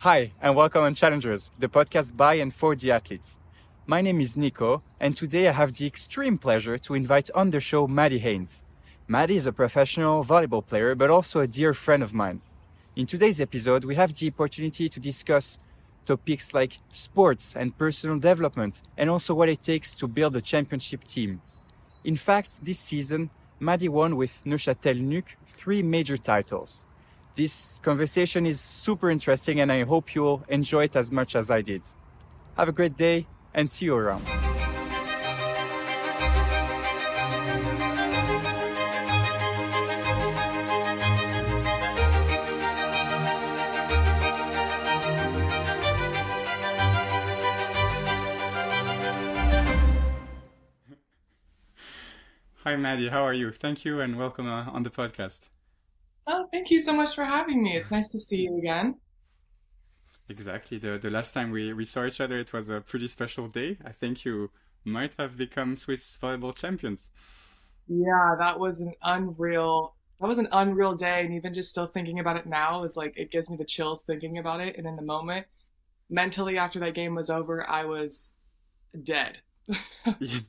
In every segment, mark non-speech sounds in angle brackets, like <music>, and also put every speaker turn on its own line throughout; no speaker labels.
Hi, and welcome on Challengers, the podcast by and for the athletes. My name is Nico, and today I have the extreme pleasure to invite on the show Maddie Haynes. Maddie is a professional volleyball player, but also a dear friend of mine. In today's episode, we have the opportunity to discuss topics like sports and personal development, and also what it takes to build a championship team. In fact, this season, Maddie won with Neuchâtel NUC three major titles. This conversation is super interesting and I hope you'll enjoy it as much as I did. Have a great day and see you around. Hi, Maddie. How are you? Thank you and welcome uh, on the podcast.
Oh, thank you so much for having me. It's nice to see you again.
Exactly. The the last time we, we saw each other, it was a pretty special day. I think you might have become Swiss volleyball champions.
Yeah, that was an unreal that was an unreal day and even just still thinking about it now is like it gives me the chills thinking about it and in the moment mentally after that game was over I was dead. <laughs> <laughs>
yeah.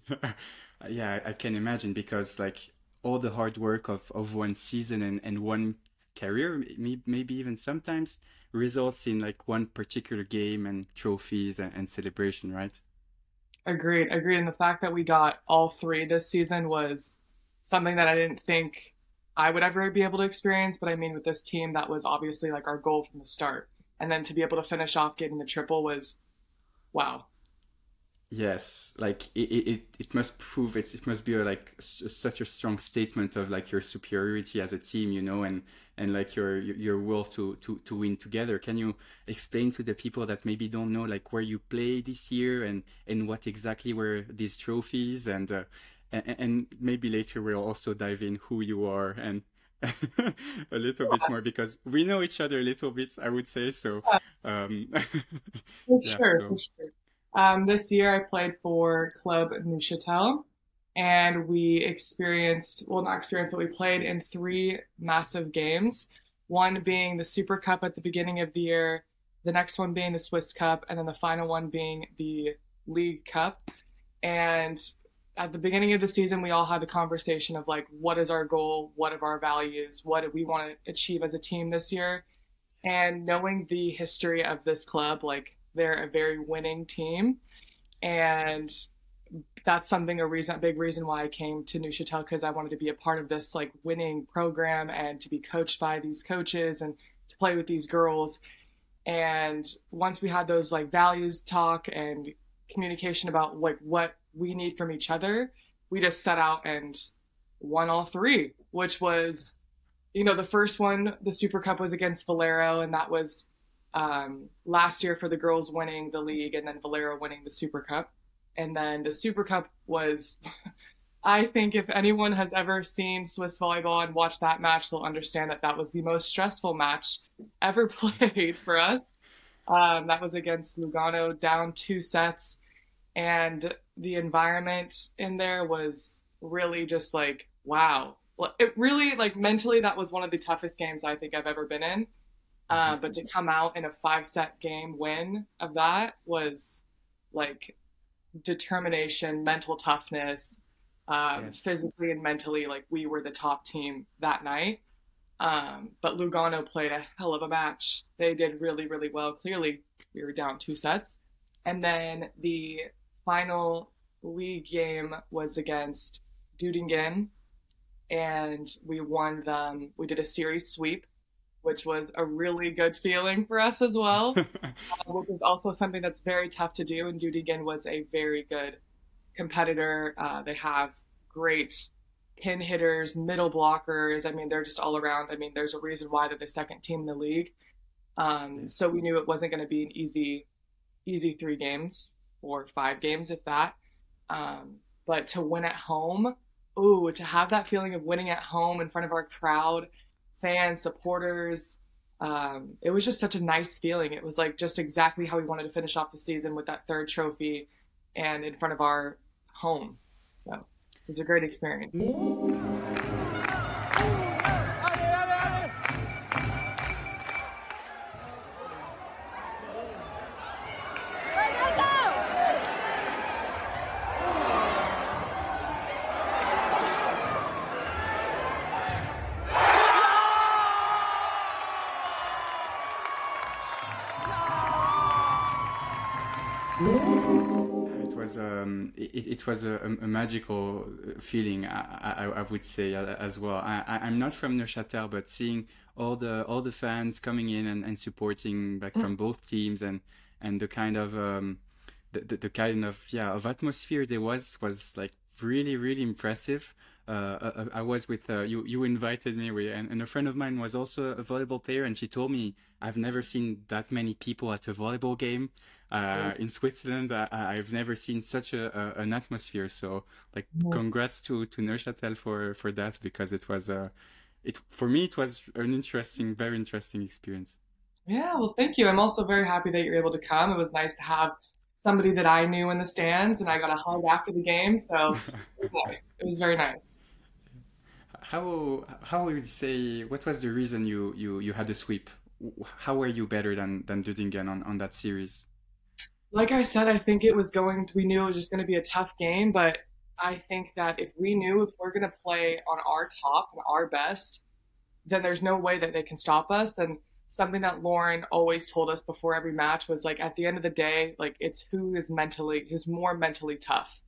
yeah, I can imagine because like all the hard work of, of one season and, and one career, maybe even sometimes results in like one particular game and trophies and, and celebration, right?
Agreed, agreed. And the fact that we got all three this season was something that I didn't think I would ever be able to experience. But I mean, with this team, that was obviously like our goal from the start. And then to be able to finish off getting the triple was wow.
Yes, like it, it, it must prove it's it must be a, like such a strong statement of like your superiority as a team, you know, and and like your your will to to to win together. Can you explain to the people that maybe don't know like where you play this year and and what exactly were these trophies and uh, and, and maybe later we'll also dive in who you are and <laughs> a little bit more because we know each other a little bit, I would say. So, um, <laughs>
yeah, sure, so. sure. Um, this year I played for Club Neuchâtel and we experienced, well, not experienced, but we played in three massive games. One being the Super Cup at the beginning of the year, the next one being the Swiss Cup, and then the final one being the League Cup. And at the beginning of the season, we all had the conversation of like, what is our goal? What are our values? What do we want to achieve as a team this year? And knowing the history of this club, like they're a very winning team, and that's something a reason, a big reason why I came to Neuchâtel because I wanted to be a part of this like winning program and to be coached by these coaches and to play with these girls. And once we had those like values talk and communication about like what we need from each other, we just set out and won all three, which was, you know, the first one, the Super Cup was against Volero, and that was um, last year for the girls winning the league and then Volero winning the Super Cup. And then the Super Cup was, <laughs> I think, if anyone has ever seen Swiss volleyball and watched that match, they'll understand that that was the most stressful match ever <laughs> played for us. Um, that was against Lugano, down two sets. And the environment in there was really just like, wow. It really, like, mentally, that was one of the toughest games I think I've ever been in uh, but to come out in a five set game win of that was like determination, mental toughness, um, yes. physically and mentally. Like we were the top team that night. Um, but Lugano played a hell of a match. They did really, really well. Clearly, we were down two sets. And then the final league game was against Dudingen, and we won them. We did a series sweep which was a really good feeling for us as well, <laughs> uh, which is also something that's very tough to do. And Judy Dudingen was a very good competitor. Uh, they have great pin hitters, middle blockers. I mean, they're just all around. I mean, there's a reason why they're the second team in the league. Um, so we knew it wasn't going to be an easy, easy three games or five games, if that. Um, but to win at home, ooh, to have that feeling of winning at home in front of our crowd fans, supporters. Um, it was just such a nice feeling. It was like just exactly how we wanted to finish off the season with that third trophy and in front of our home. So it was a great experience.
Was a, a, magical uh, feeling, I, I, I, would say uh, as well. I, am not from Neuchâtel, but seeing all the all the fans coming in and, and supporting back from mm. both teams and and the kind of um, the, the, the kind of yeah of atmosphere there was was like really really impressive. Uh, uh, uh, I was with uh, you. You invited me, with, and, and, a friend of mine was also a volleyball player, and she told me I've never seen that many people at a volleyball game uh, in Switzerland. I, have never seen such a, a, an atmosphere. So, like, congrats to to Neuchâtel for for that because it was a, uh, it for me it was an interesting, very interesting experience.
Yeah, well, thank you. I'm also very happy that you're able to come. It was nice to have somebody that I knew in the stands, and I got a hug after the game. So it was <laughs> nice. It was very nice.
How how would you say? What was the reason you you you had a sweep? How were you better than than Dudingen on on that series?
Like I said, I think it was going. To, we knew it was just going to be a tough game, but I think that if we knew if we're going to play on our top and our best, then there's no way that they can stop us. And something that Lauren always told us before every match was like at the end of the day, like it's who is mentally who's more mentally tough.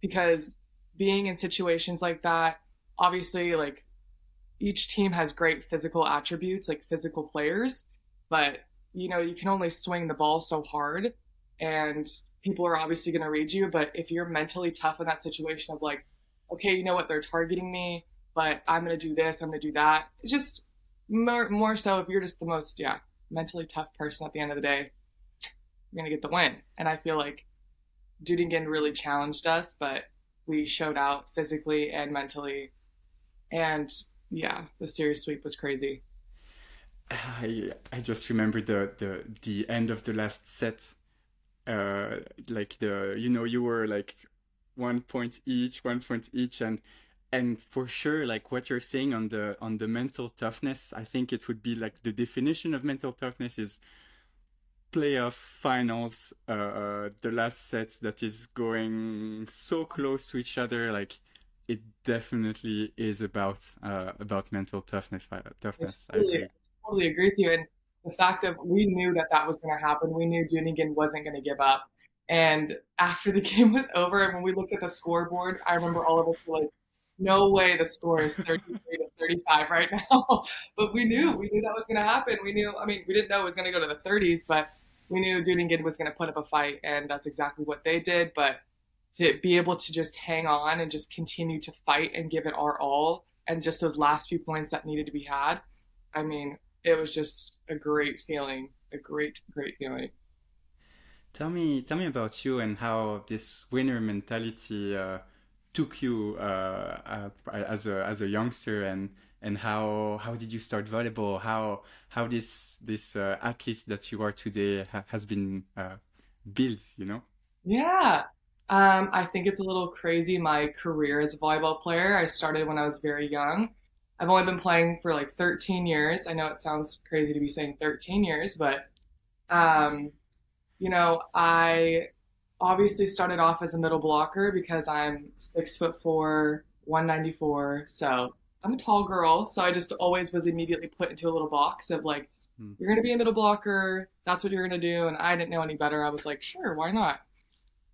Because being in situations like that, obviously like each team has great physical attributes, like physical players, but you know, you can only swing the ball so hard and people are obviously going to read you, but if you're mentally tough in that situation of like, okay, you know what, they're targeting me, but I'm going to do this, I'm going to do that. It's just more, more so if you're just the most yeah mentally tough person at the end of the day you're gonna get the win. And i feel like Dudingen really challenged us but we showed out physically and mentally. And yeah the series sweep was crazy.
I i just remember the the the end of the last set uh like the you know you were like one point each one point each and and for sure like what you're saying on the on the mental toughness i think it would be like the definition of mental toughness is playoff finals uh, uh, the last sets that is going so close to each other. Like it definitely is about uh, about mental toughness uh, toughness
totally, I totally agree with you. And the fact of we knew that that was going to happen we knew Dudingen wasn't going to give up. And after the <laughs> game was over and when we looked at the scoreboard i remember all of us were like no way the score is 33 to 35 right now. <laughs> but we knew, we knew that was going to happen. We knew, I mean, we didn't know it was going to go to the 30s, but we knew Dudingen was going to put up a fight, and that's exactly what they did. But to be able to just hang on and just continue to fight and give it our all, and just those last few points that needed to be had, I mean, it was just a great feeling, a great, great feeling.
Tell me, tell me about you and how this winner mentality uh, took you uh, uh, as a as a youngster and and how how did you start volleyball? How how this this uh, athlete that you are today ha has been uh, built you know?
Yeah. Um, i think it's a little crazy my career as a volleyball player. I started when i was very young. I've only been playing for like 13 years. I know it sounds crazy to be saying 13 years but um, you know i obviously started off as a middle blocker because I'm six foot four, 194. So I'm a tall girl. So I just always was immediately put into a little box of like, hmm. you're going to be a middle blocker. That's what you're going to do. And I didn't know any better. I was like, sure, why not?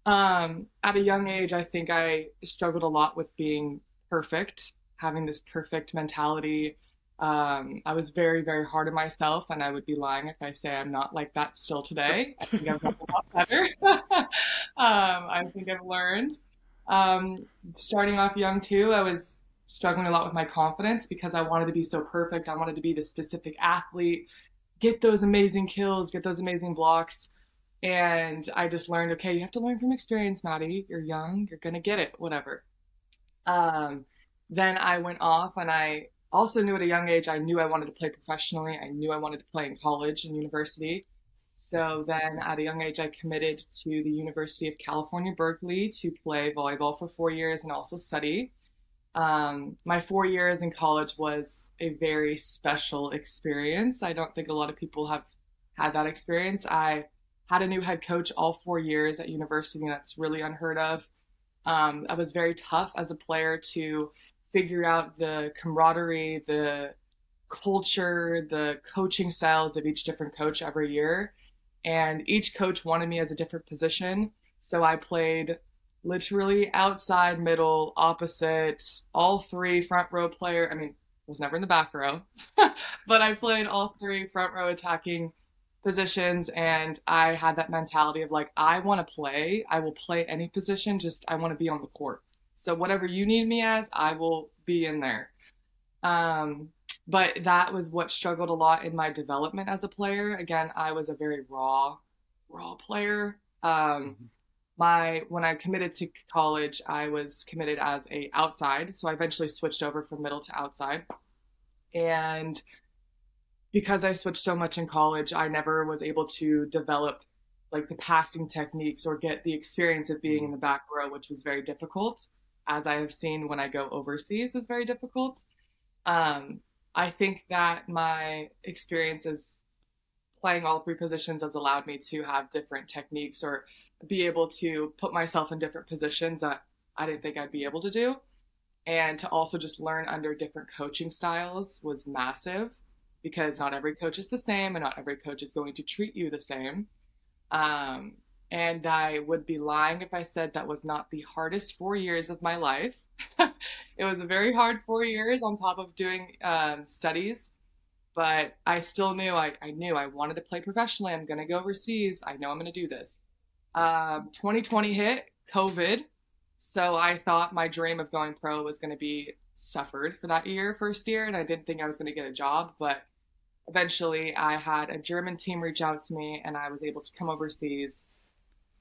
Um, at a young age, I think I struggled a lot with being perfect, having this perfect mentality um, I was very, very hard on myself, and I would be lying if I say I'm not like that still today. I think I've gotten a lot better. <laughs> um, I think I've learned. Um, starting off young too, I was struggling a lot with my confidence because I wanted to be so perfect. I wanted to be the specific athlete, get those amazing kills, get those amazing blocks. And I just learned, okay, you have to learn from experience, Maddie. You're young, you're gonna get it, whatever. Um, then I went off and I also knew at a young age I knew I wanted to play professionally. I knew I wanted to play in college and university. So then at a young age, I committed to the University of California, Berkeley to play volleyball for four years and also study. Um, my four years in college was a very special experience. I don't think a lot of people have had that experience. I had a new head coach all four years at university, and that's really unheard of. Um, I was very tough as a player to figure out the camaraderie, the culture, the coaching styles of each different coach every year. and each coach wanted me as a different position. So I played literally outside, middle, opposite, all three front row player. I mean, was never in the back row, <laughs> but I played all three front row attacking positions and I had that mentality of like I want to play, I will play any position, just I want to be on the court. So whatever you need me as, I will be in there. Um but that was what struggled a lot in my development as a player. Again, I was a very raw raw player. Um mm-hmm. my when I committed to college, I was committed as a outside, so I eventually switched over from middle to outside. And because I switched so much in college, I never was able to develop like the passing techniques or get the experience of being in the back row, which was very difficult, as I have seen when I go overseas is very difficult. Um, I think that my experiences playing all three positions has allowed me to have different techniques or be able to put myself in different positions that I didn't think I'd be able to do. And to also just learn under different coaching styles was massive because not every coach is the same and not every coach is going to treat you the same. Um, and I would be lying if I said that was not the hardest four years of my life. <laughs> it was a very hard four years on top of doing um, studies, but I still knew I, I knew I wanted to play professionally. I'm going to go overseas. I know I'm going to do this. Um, 2020 hit, COVID. So I thought my dream of going pro was going to be suffered for that year, first year, and I didn't think I was going to get a job. But eventually I had a German team reach out to me and I was able to come overseas.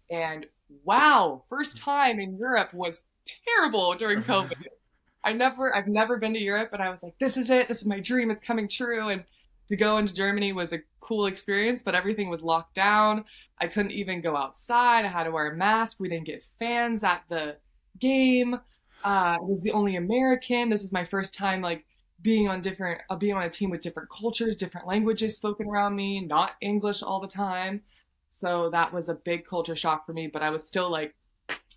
And wow, first time in Europe was terrible during <laughs> COVID. I never I've never been to Europe and I was like, this is it, this is my dream, it's coming true. And to go into Germany was a cool experience, but everything was locked down. I couldn't even go outside. I had to wear a mask. We didn't get fans at the game. Uh, I was the only American. This is my first time like being on different uh, being on a team with different cultures different languages spoken around me not english all the time so that was a big culture shock for me but i was still like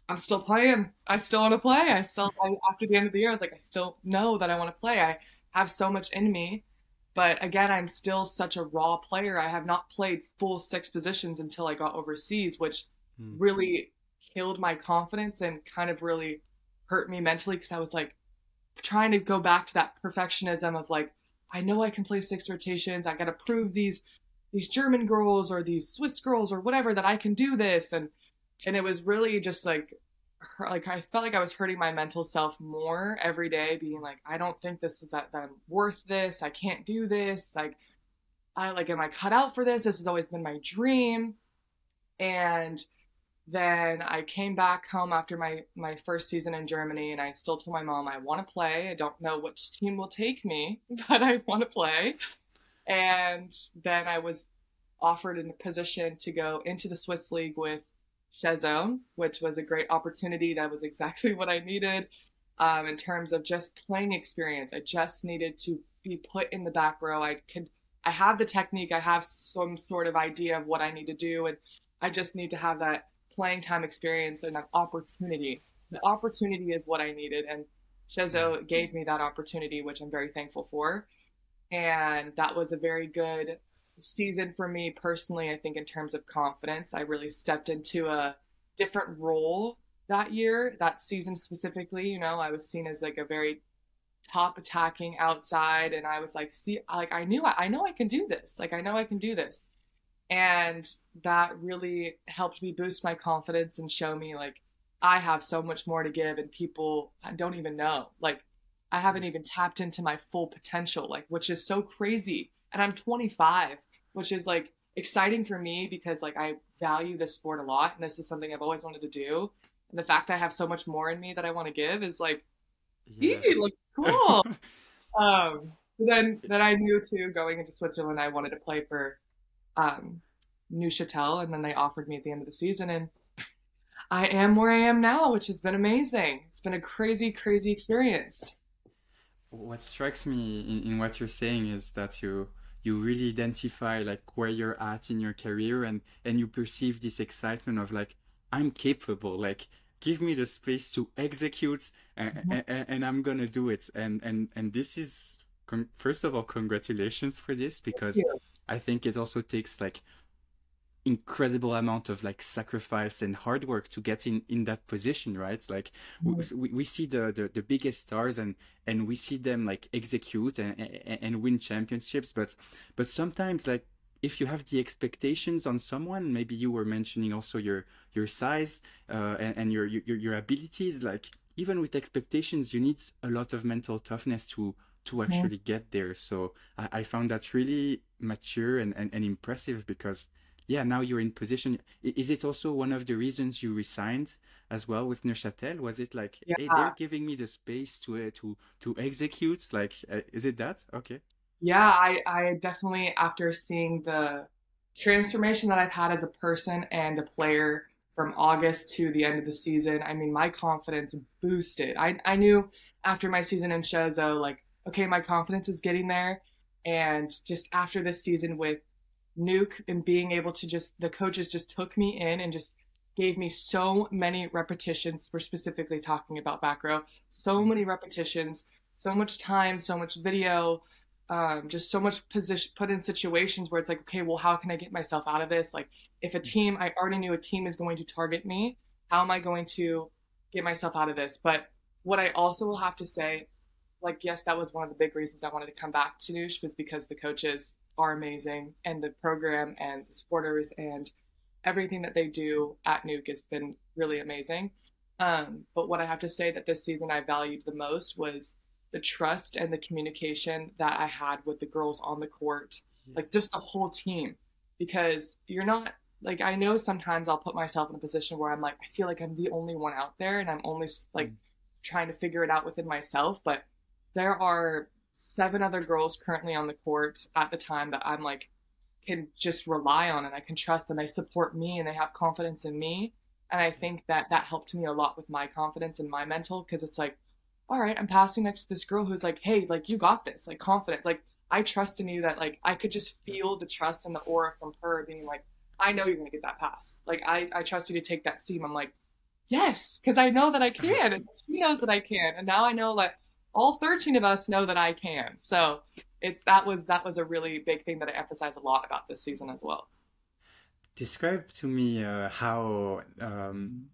i'm still playing. I still want to play. I still I, after the end of the year i was like i still know that i want to play. I have so much in me. But again i'm still such a raw player. I have not played full six positions until i got overseas which hmm. really killed my confidence and kind of really hurt me mentally because i was like trying to go back to that perfectionism of like, I know I can play six rotations. I got to prove these these German girls or these Swiss girls or whatever that I can do this. And and it was really just like like I felt like I was hurting my mental self more every day, being like, I don't think this is that, that I'm worth this. I can't do this. Like, I like, am I cut out for this? This has always been my dream. And then I came back home after my my first season in Germany, and I still told my mom I want to play. I don't know which team will take me, <laughs> but I want to play. And then I was offered in a position to go into the Swiss league with Cheseaux, which was a great opportunity. That was exactly <laughs> what I needed um, in terms of just playing experience. I just needed to be put in the back row. I could, I have the technique. I have some sort of idea of what I need to do, and I just need to have that playing time experience and that opportunity. The opportunity is what I needed, and Cheseaux gave me that opportunity, which I'm very thankful for. And that was a very good season for me personally. I think in terms of confidence, I really stepped into a different role that year, that season specifically. You know, I was seen as like a very top attacking outside, and I was like, see, like I knew I, know I can do this. Like I know I can do this and that really helped me boost my confidence and show me like I have so much more to give and people don't even know. Like I haven't even tapped into my full potential, like which is so crazy. And I'm 25, which is like exciting for me because like I value this sport a lot and this is something I've always wanted to do. And the fact that I have so much more in me that I want to give is like, yes. like cool. <laughs> um, so then then I knew too going into Switzerland I wanted to play for um, Neuchâtel, and then they offered me at the end of the season, and I am where I am now, which has been amazing. It's been a crazy, crazy experience.
What strikes me in, in what you're saying is that you you really identify like where you're at in your career and and you perceive this excitement of like i'm capable like give me the space to execute and, mm-hmm. and, and, i'm gonna do it and and and this is first of all congratulations for this because I think it also takes like incredible amount of like sacrifice and hard work to get in in that position right it's like mm-hmm. we, we see the, the, the biggest stars and and we see them like execute and, and, and win championships but but sometimes like if you have the expectations on someone maybe you were mentioning also your your size uh, and, and your, your your abilities like even with expectations you need a lot of mental toughness to to actually yeah. get there so I, I found that really mature and, and, and impressive because yeah, now you're in position. Is it also one of the reasons you resigned as well with Neuchâtel? Was it like, yeah. hey, they're giving me the space to uh, to to execute? Like, uh, is it that? Okay.
Yeah, I I definitely after seeing the transformation that I've had as a person and a player from August to the end of the season, I mean, my confidence boosted. I I knew after my season in Cheseaux, like, okay, my confidence is getting there, and just after this season with NUC and being able to just the coaches just took me in and just gave me so many repetitions. We're specifically talking about back row. So mm-hmm. many repetitions, so much time, so much video, um, just so much position put in situations where it's like, okay, well, how can I get myself out of this? Like, if a mm-hmm. team, I already knew a team is going to target me, how am I going to get myself out of this? But what I also will have to say, like, yes, that was one of the big reasons I wanted to come back to Noosh was because the coaches are amazing, and the program and the supporters and everything that they do at NUC has been really amazing. Um, but what I have to say that this season I valued the most was the trust and the communication that I had with the girls on the court, yeah. like just the whole team, because you're not like I know sometimes I'll put myself in a position where I'm like I feel like I'm the only one out there and I'm only like mm. trying to figure it out within myself, but there are seven other girls currently on the court at the time that I'm like can just rely on and I can trust and they support me and they have confidence in me. And I think that that helped me a lot with my confidence and my mental because it's like, all right, I'm passing next to this girl who's like, hey, like you got this, like confident. Like I trust in you that like I could just feel the trust and the aura from her being like, I know you're gonna get that pass. Like I, I trust you to take that seam. I'm like, yes, because I know that I <laughs> can, and she knows that I can, and now I know that all 13 of us know that I can. So it's that was that was a really big thing that I emphasize a lot about this season as well.
Describe to me uh, how um,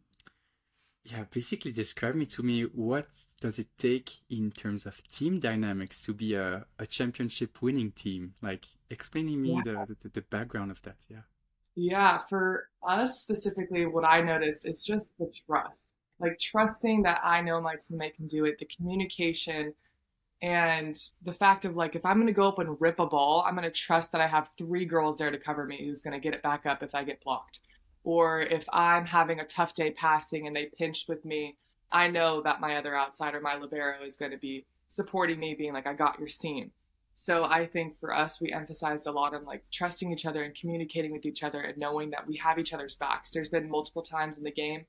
yeah basically describe me to me what does it take in terms of team dynamics to be a, a championship winning team like explaining me yeah. the, the, the background of that yeah
yeah for us specifically what i noticed is just the trust like trusting that I know my teammate can do it, the communication, and the fact of like if I'm gonna go up and rip a ball, I'm gonna trust that I have three girls there to cover me who's gonna get it back up if I get blocked. Or if I'm having a tough day passing and they pinched with me, I know that my other outsider, my libero, is gonna be supporting me, being like, I got your seam. So I think for us, we emphasized a lot on like trusting each other and communicating with each other and knowing that we have each other's backs. There's been multiple times in the game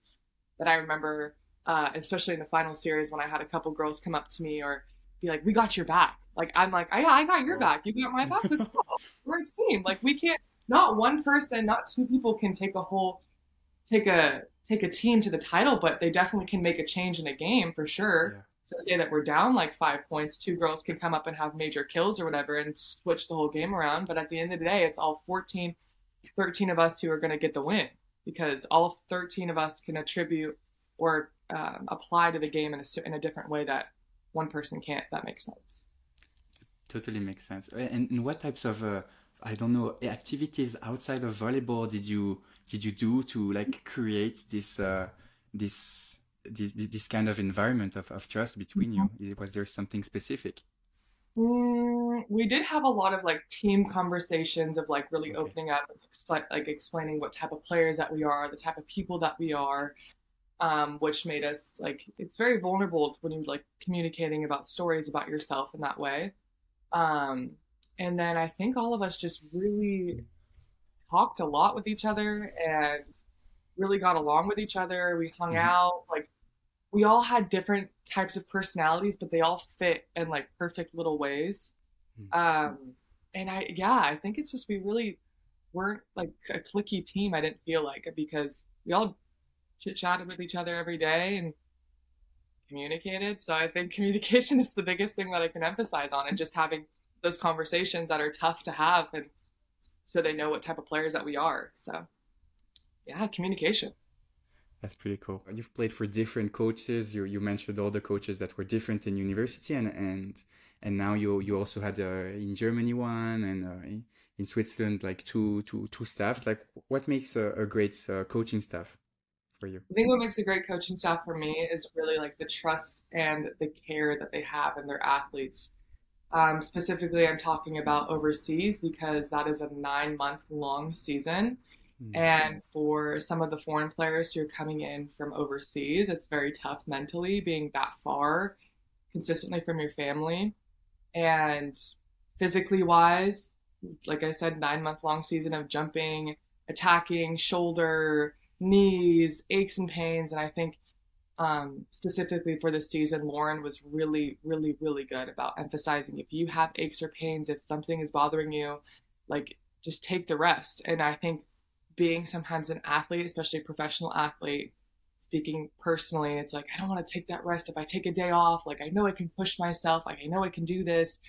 that I remember, uh, especially in the final series when I had a couple girls come up to me or be like, "We got your back." Like I'm like, "I, I got your back. You got my back. Let's go. <laughs> We're a team. Like we can't. Not one person, not two people can take a whole, take a take a team to the title, but they definitely can make a change in a game for sure." Yeah. So say that we're down like five points, two girls can come up and have major kills or whatever and switch the whole game around. But at the end of the day, it's all 14, 13 of us who are going to get the win because all 13 of us can attribute or um, apply to the game in a, in a different way that one person can't. that makes sense.
Totally makes sense. And, and what types of uh, I don't know activities outside of volleyball did you did you do to like create this uh, this this this kind of environment of, of trust between mm-hmm. you? Was there something specific?
Mm, we did have a lot of like team conversations of like really okay. opening up, and like explaining what type of players that we are, the type of people that we are, um, which made us like it's very vulnerable when you're like communicating about stories about yourself in that way. Um, and then I think all of us just really talked a lot with each other and really got along with each other. We hung mm-hmm. out like we all had different types of personalities, but they all fit in like perfect little ways. Mm. Um, and I, yeah, I think it's just we really weren't like a clicky team. I didn't feel like because we all chit chatted with each other every day and communicated. So I think <laughs> communication is the biggest thing that I can emphasize on, and just having those conversations that are tough to have and so they know what type of players that we are. So, yeah, communication.
That's pretty cool. You've played for different coaches. You you mentioned all the coaches that were different in university, and and and now you you also had uh, in Germany one and uh, in, in Switzerland like two two two staffs. Like, what makes a, a great uh, coaching staff for you?
I think what makes a great coaching staff for me is really like the trust and the care that they have in their athletes. Um, specifically, I'm talking about overseas because that is a nine month long season. Mm-hmm. And for some of the foreign players who are coming in from overseas, it's very tough mentally being that far consistently from your family. And physically wise, like I said, nine month long season of jumping, attacking, shoulder, knees, aches and pains. And I think um, specifically for this season, Lauren was really, really, really good about emphasizing if you have aches or pains, if something is bothering you, like just take the rest. And I think being sometimes an athlete, especially a professional athlete, speaking personally, it's like, I don't want to take that rest. If I take a day off, like I know I can push myself, like I know I can do this.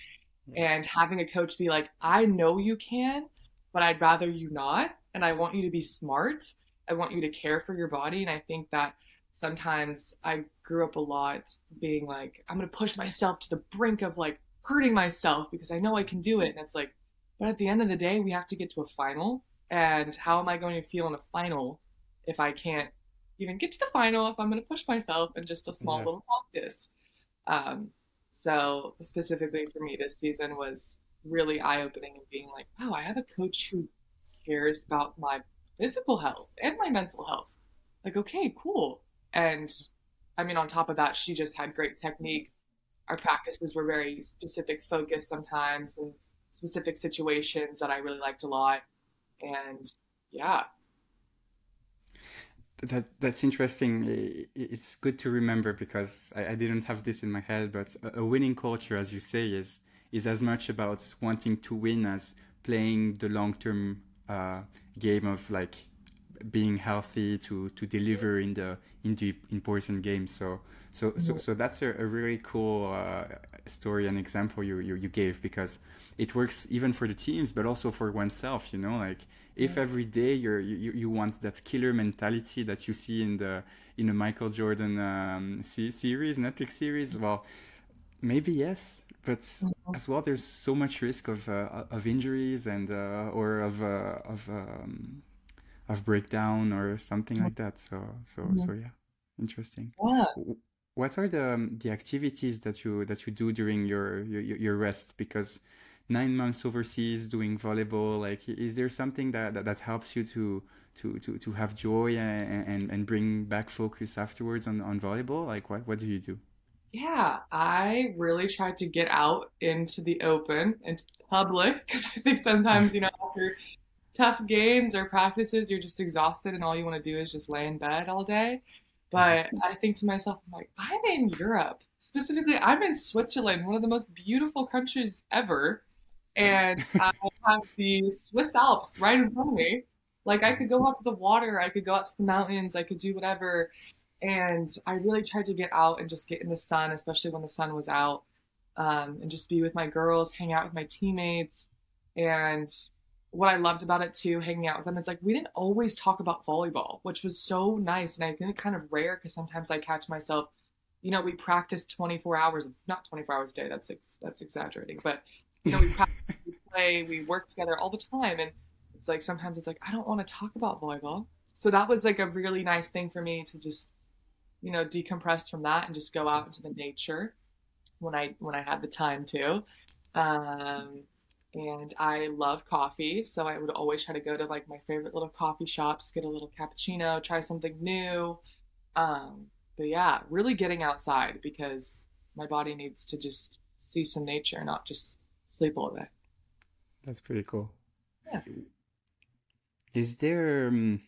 Hmm. And having a coach be like, I know you can, but I'd rather you not. And I want you to be smart. I want you to care for your body. And I think that sometimes I grew up a lot being like, I'm going to push myself to the brink of like hurting myself because I know I can do it. And it's like, but at the end of the day, we have to get to a final. And how am I going to feel in a final if I can't even get to the final if I'm going to push myself in just a small yeah. little practice? Um, so specifically for me, this season was really eye opening and being like, wow, I have a coach who cares about my physical health and my mental health. Like, okay, cool. And I mean, on top of that, she just had great technique. Our practices were very specific focus sometimes and specific situations that I really liked a lot. And yeah.
That, that's interesting. It's good to remember because I, I didn't have this in my head, but a, winning culture, as you say, is is as much about wanting to win as playing the long term uh, game of like being healthy to to deliver in the in the important games. So so so, so that's a, a really cool uh, story and example you, you you gave because it works even for the teams, but also for oneself. You know, like if every day you're you, you want that killer mentality that you see in the in a Michael Jordan um, series, Netflix series, well, maybe yes, but mm-hmm. as well, there's so much risk of uh, of injuries and uh, or of uh, of um, of breakdown or something like that. So so yeah. so yeah, interesting.
Yeah.
What are the um, the activities that you that you do during your your, your rest? Because nine months overseas doing volleyball, like is there something that that, that helps you to to, to, to have joy and, and, and bring back focus afterwards on, on volleyball? Like what, what do you do?
Yeah, I really tried to get out into the open, into public, because I think sometimes, you know, <laughs> after tough games or practices, you're just exhausted and all you want to do is just lay in bed all day. But mm-hmm. I think to myself, I'm like, I'm in Europe. Specifically, I'm in Switzerland, one of the most beautiful countries ever. And I have the Swiss Alps right in front of me. Like, I could go out to the water, I could go out to the mountains, I could do whatever. And I really tried to get out and just get in the sun, especially when the sun was out, um, and just be with my girls, hang out with my teammates. And what I loved about it too, hanging out with them, is like we didn't always talk about volleyball, which was so nice. And I think kind of rare because sometimes I catch myself, you know, we practice 24 hours, not 24 hours a day. That's that's exaggerating, but you know, we <laughs> practice, we play, we work together all the time, and it's like sometimes it's like I don't want to talk about volleyball. So that was like a really nice thing for me to just, you know, decompress from that and just go out into the nature when I when I had the time to. Um, and I love coffee, so I would always try to go to like my favorite little coffee shops, get a little cappuccino, try something new. Um, but yeah, really getting outside because my body needs to just see some nature, not just sleep all day.
That's pretty cool.
Yeah.
Is there um,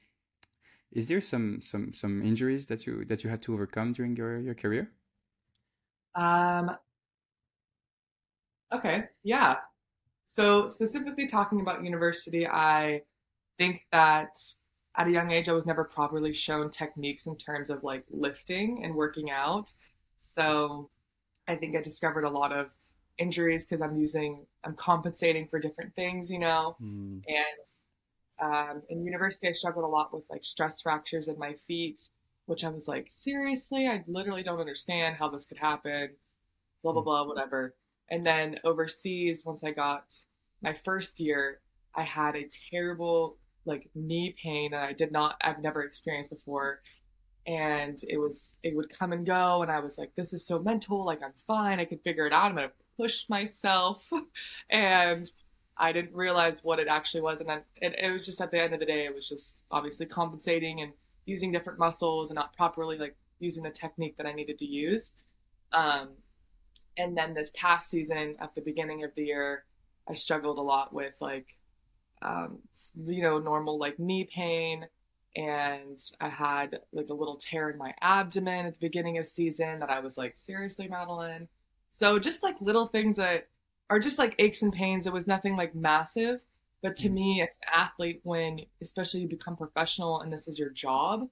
is there some some some injuries that you that you had to overcome during your your career?
Um. Okay. Yeah. So, specifically talking about university, I think that at a young age, I was never properly shown techniques in terms of like lifting and working out. So, I think I discovered a lot of injuries because I'm using, I'm compensating for different things, you know. Mm. And um, in university, I struggled a lot with like stress fractures in my feet, which I was like, seriously, I literally don't understand how this could happen. Blah blah mm. blah, whatever. And then overseas, once I got my first year, I had a terrible like knee pain that I did not, I've never experienced before. And it was, it would come and go. And I was like, this is so mental. Like, I'm fine. I can figure it out. I'm going to push myself. <laughs> and I didn't realize what it actually was. And then it, it was just at the end of the day, it was just obviously compensating and using different muscles and not properly like using the technique that I needed to use. Um, and then this past season, at the beginning of the year, I struggled a lot with like, um, you know, normal like knee pain. And I had like a little tear in my abdomen at the beginning of season that I was like, seriously, Madeline. So just like little things that are just like aches and pains. It was nothing like massive. But to mm-hmm. me, as an athlete, when especially you become professional and this is your job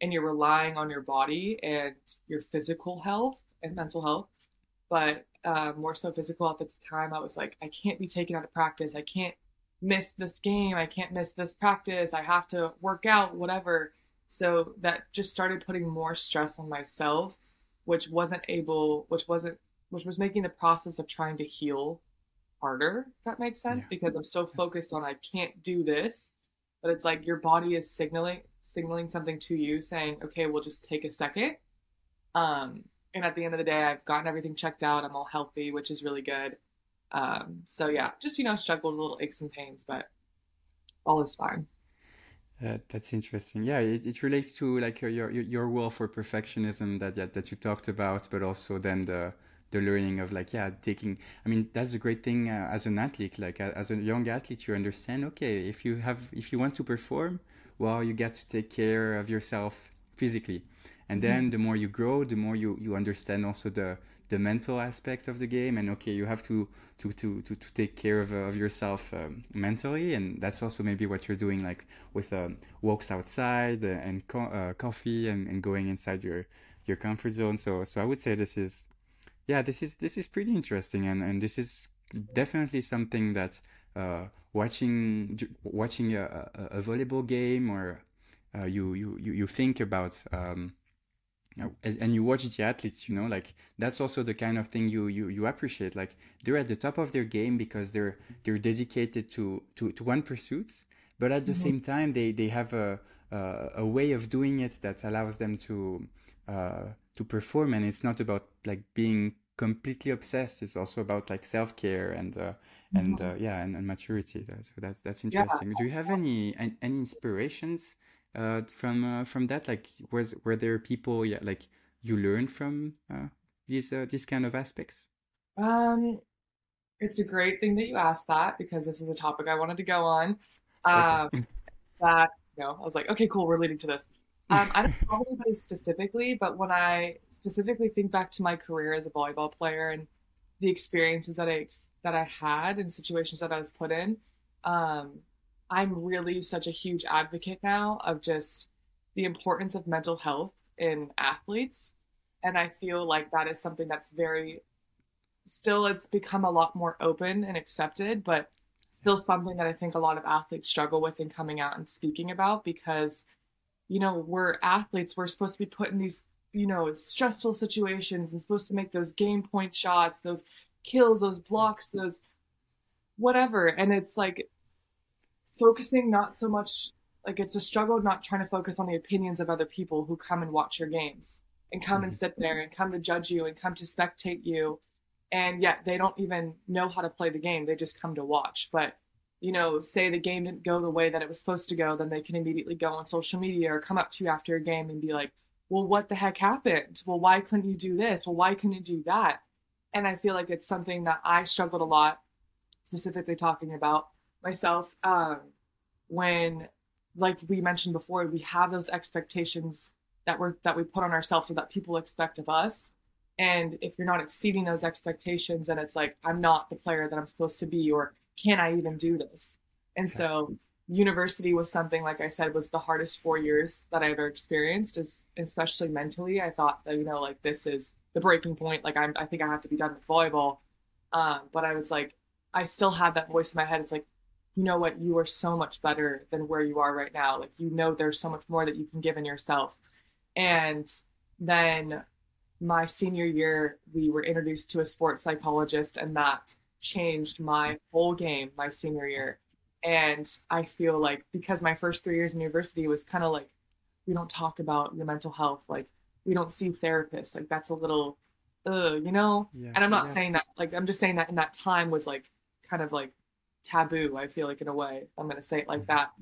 and you're relying on your body and your physical health and mental health, but uh, more so physical at the time, I was like, I can't be taken out of practice. I can't miss this game. I can't miss this practice. I have to work out, whatever. So that just started putting more stress on myself, which wasn't able, which wasn't which was making the process of trying to heal harder, if that makes sense, yeah. because I'm so focused on I can't do this. But it's like your body is signaling signaling something to you saying, okay, we'll just take a second. Um, and at the end of the day, I've gotten everything checked out. I'm all healthy, which is really good. Um, so yeah, just you know, struggled with little aches and pains, but all is fine.
Uh, that's interesting. Yeah, it, it relates to like your, your your will for perfectionism that, that that you talked about, but also then the the learning of like yeah taking i mean that's a great thing uh, as an athlete like uh, as a young athlete you understand okay if you have if you want to perform well you get to take care of yourself physically and then mm-hmm. the more you grow the more you you understand also the the mental aspect of the game. And okay you have to to to to, to take care of, uh, of yourself um, mentally. And that's also maybe what you're doing like with um, walks outside and co- uh, coffee and, and going inside your your comfort zone. So so i would say this is yeah, this is this is pretty interesting, and and this is definitely something that uh, watching watching a, a, a, volleyball game or uh, you, you you think about um, and you watch the athletes you know like that's also the kind of thing you you, you appreciate like they're at the top of their game because they're they're dedicated to to, to one pursuit but at the mm-hmm. same time they they have a, a, a way of doing it that allows them to uh, to perform and it's not about like being completely obsessed it's also about like self-care and uh, and mm-hmm. uh, yeah and, and, maturity so that's that's interesting yeah. do you have any any inspirations uh, from uh, from that like was were there people yeah like you learned from uh, these uh, these kind of aspects?
Um it's a great thing that you asked that because this is a topic i wanted to go on. Um okay. <laughs> that you know i was like okay cool we're leading to this. Um, I don't know anybody specifically, but when I specifically think back to my career as a volleyball player and the experiences that I that I had and situations that I was put in, um, I'm really such a huge advocate now of just the importance of mental health in athletes, and I feel like that is something that's very still it's become a lot more open and accepted, but still something that I think a lot of athletes struggle with in coming out and speaking about because you know, we're athletes. We're supposed to be put in these, you know, stressful situations and supposed to make those game point shots, those kills, those blocks, those whatever. And it's like focusing not so much like it's a struggle not trying to focus on the opinions of other people who come and watch your games and come and mm-hmm. sit there and come to judge you and come to spectate you and yet they don't even know how to play the game they just come to watch but you know, say the game didn't go the way that it was supposed to go, then they can immediately go on social media or come up to you after a game and be like, well, what the heck happened? Well, why couldn't you do this? Well, why couldn't you do that? And I feel like it's something that I struggled a lot, specifically talking about myself. Um, when, like we mentioned before, we have those expectations that we're that we put on ourselves or that people expect of us. And if you're not exceeding those expectations, then it's like I'm not the player that I'm supposed to be, or can I even do this? And so university was something like I said was the hardest four years that I ever experienced is especially mentally. I thought that, you know, like this is the breaking point. Like I'm I think I have to be done with volleyball. Um, but I was like, I still had that voice in my head. It's like, you know what, you are so much better than where you are right now. Like, you know, there's so much more that you can give in yourself. And then my senior year, we were introduced to a sports psychologist, and that changed my whole game my senior year. And I feel like because my first three years in university was kind of like, we don't talk about your mental health. Like, we don't see therapists. Like, that's a little, uh, you know? Yeah, and I'm not yeah. saying that, like, I'm just saying that in that time was like kind of like taboo, I feel like, in a way. I'm going to say it like mm-hmm. that.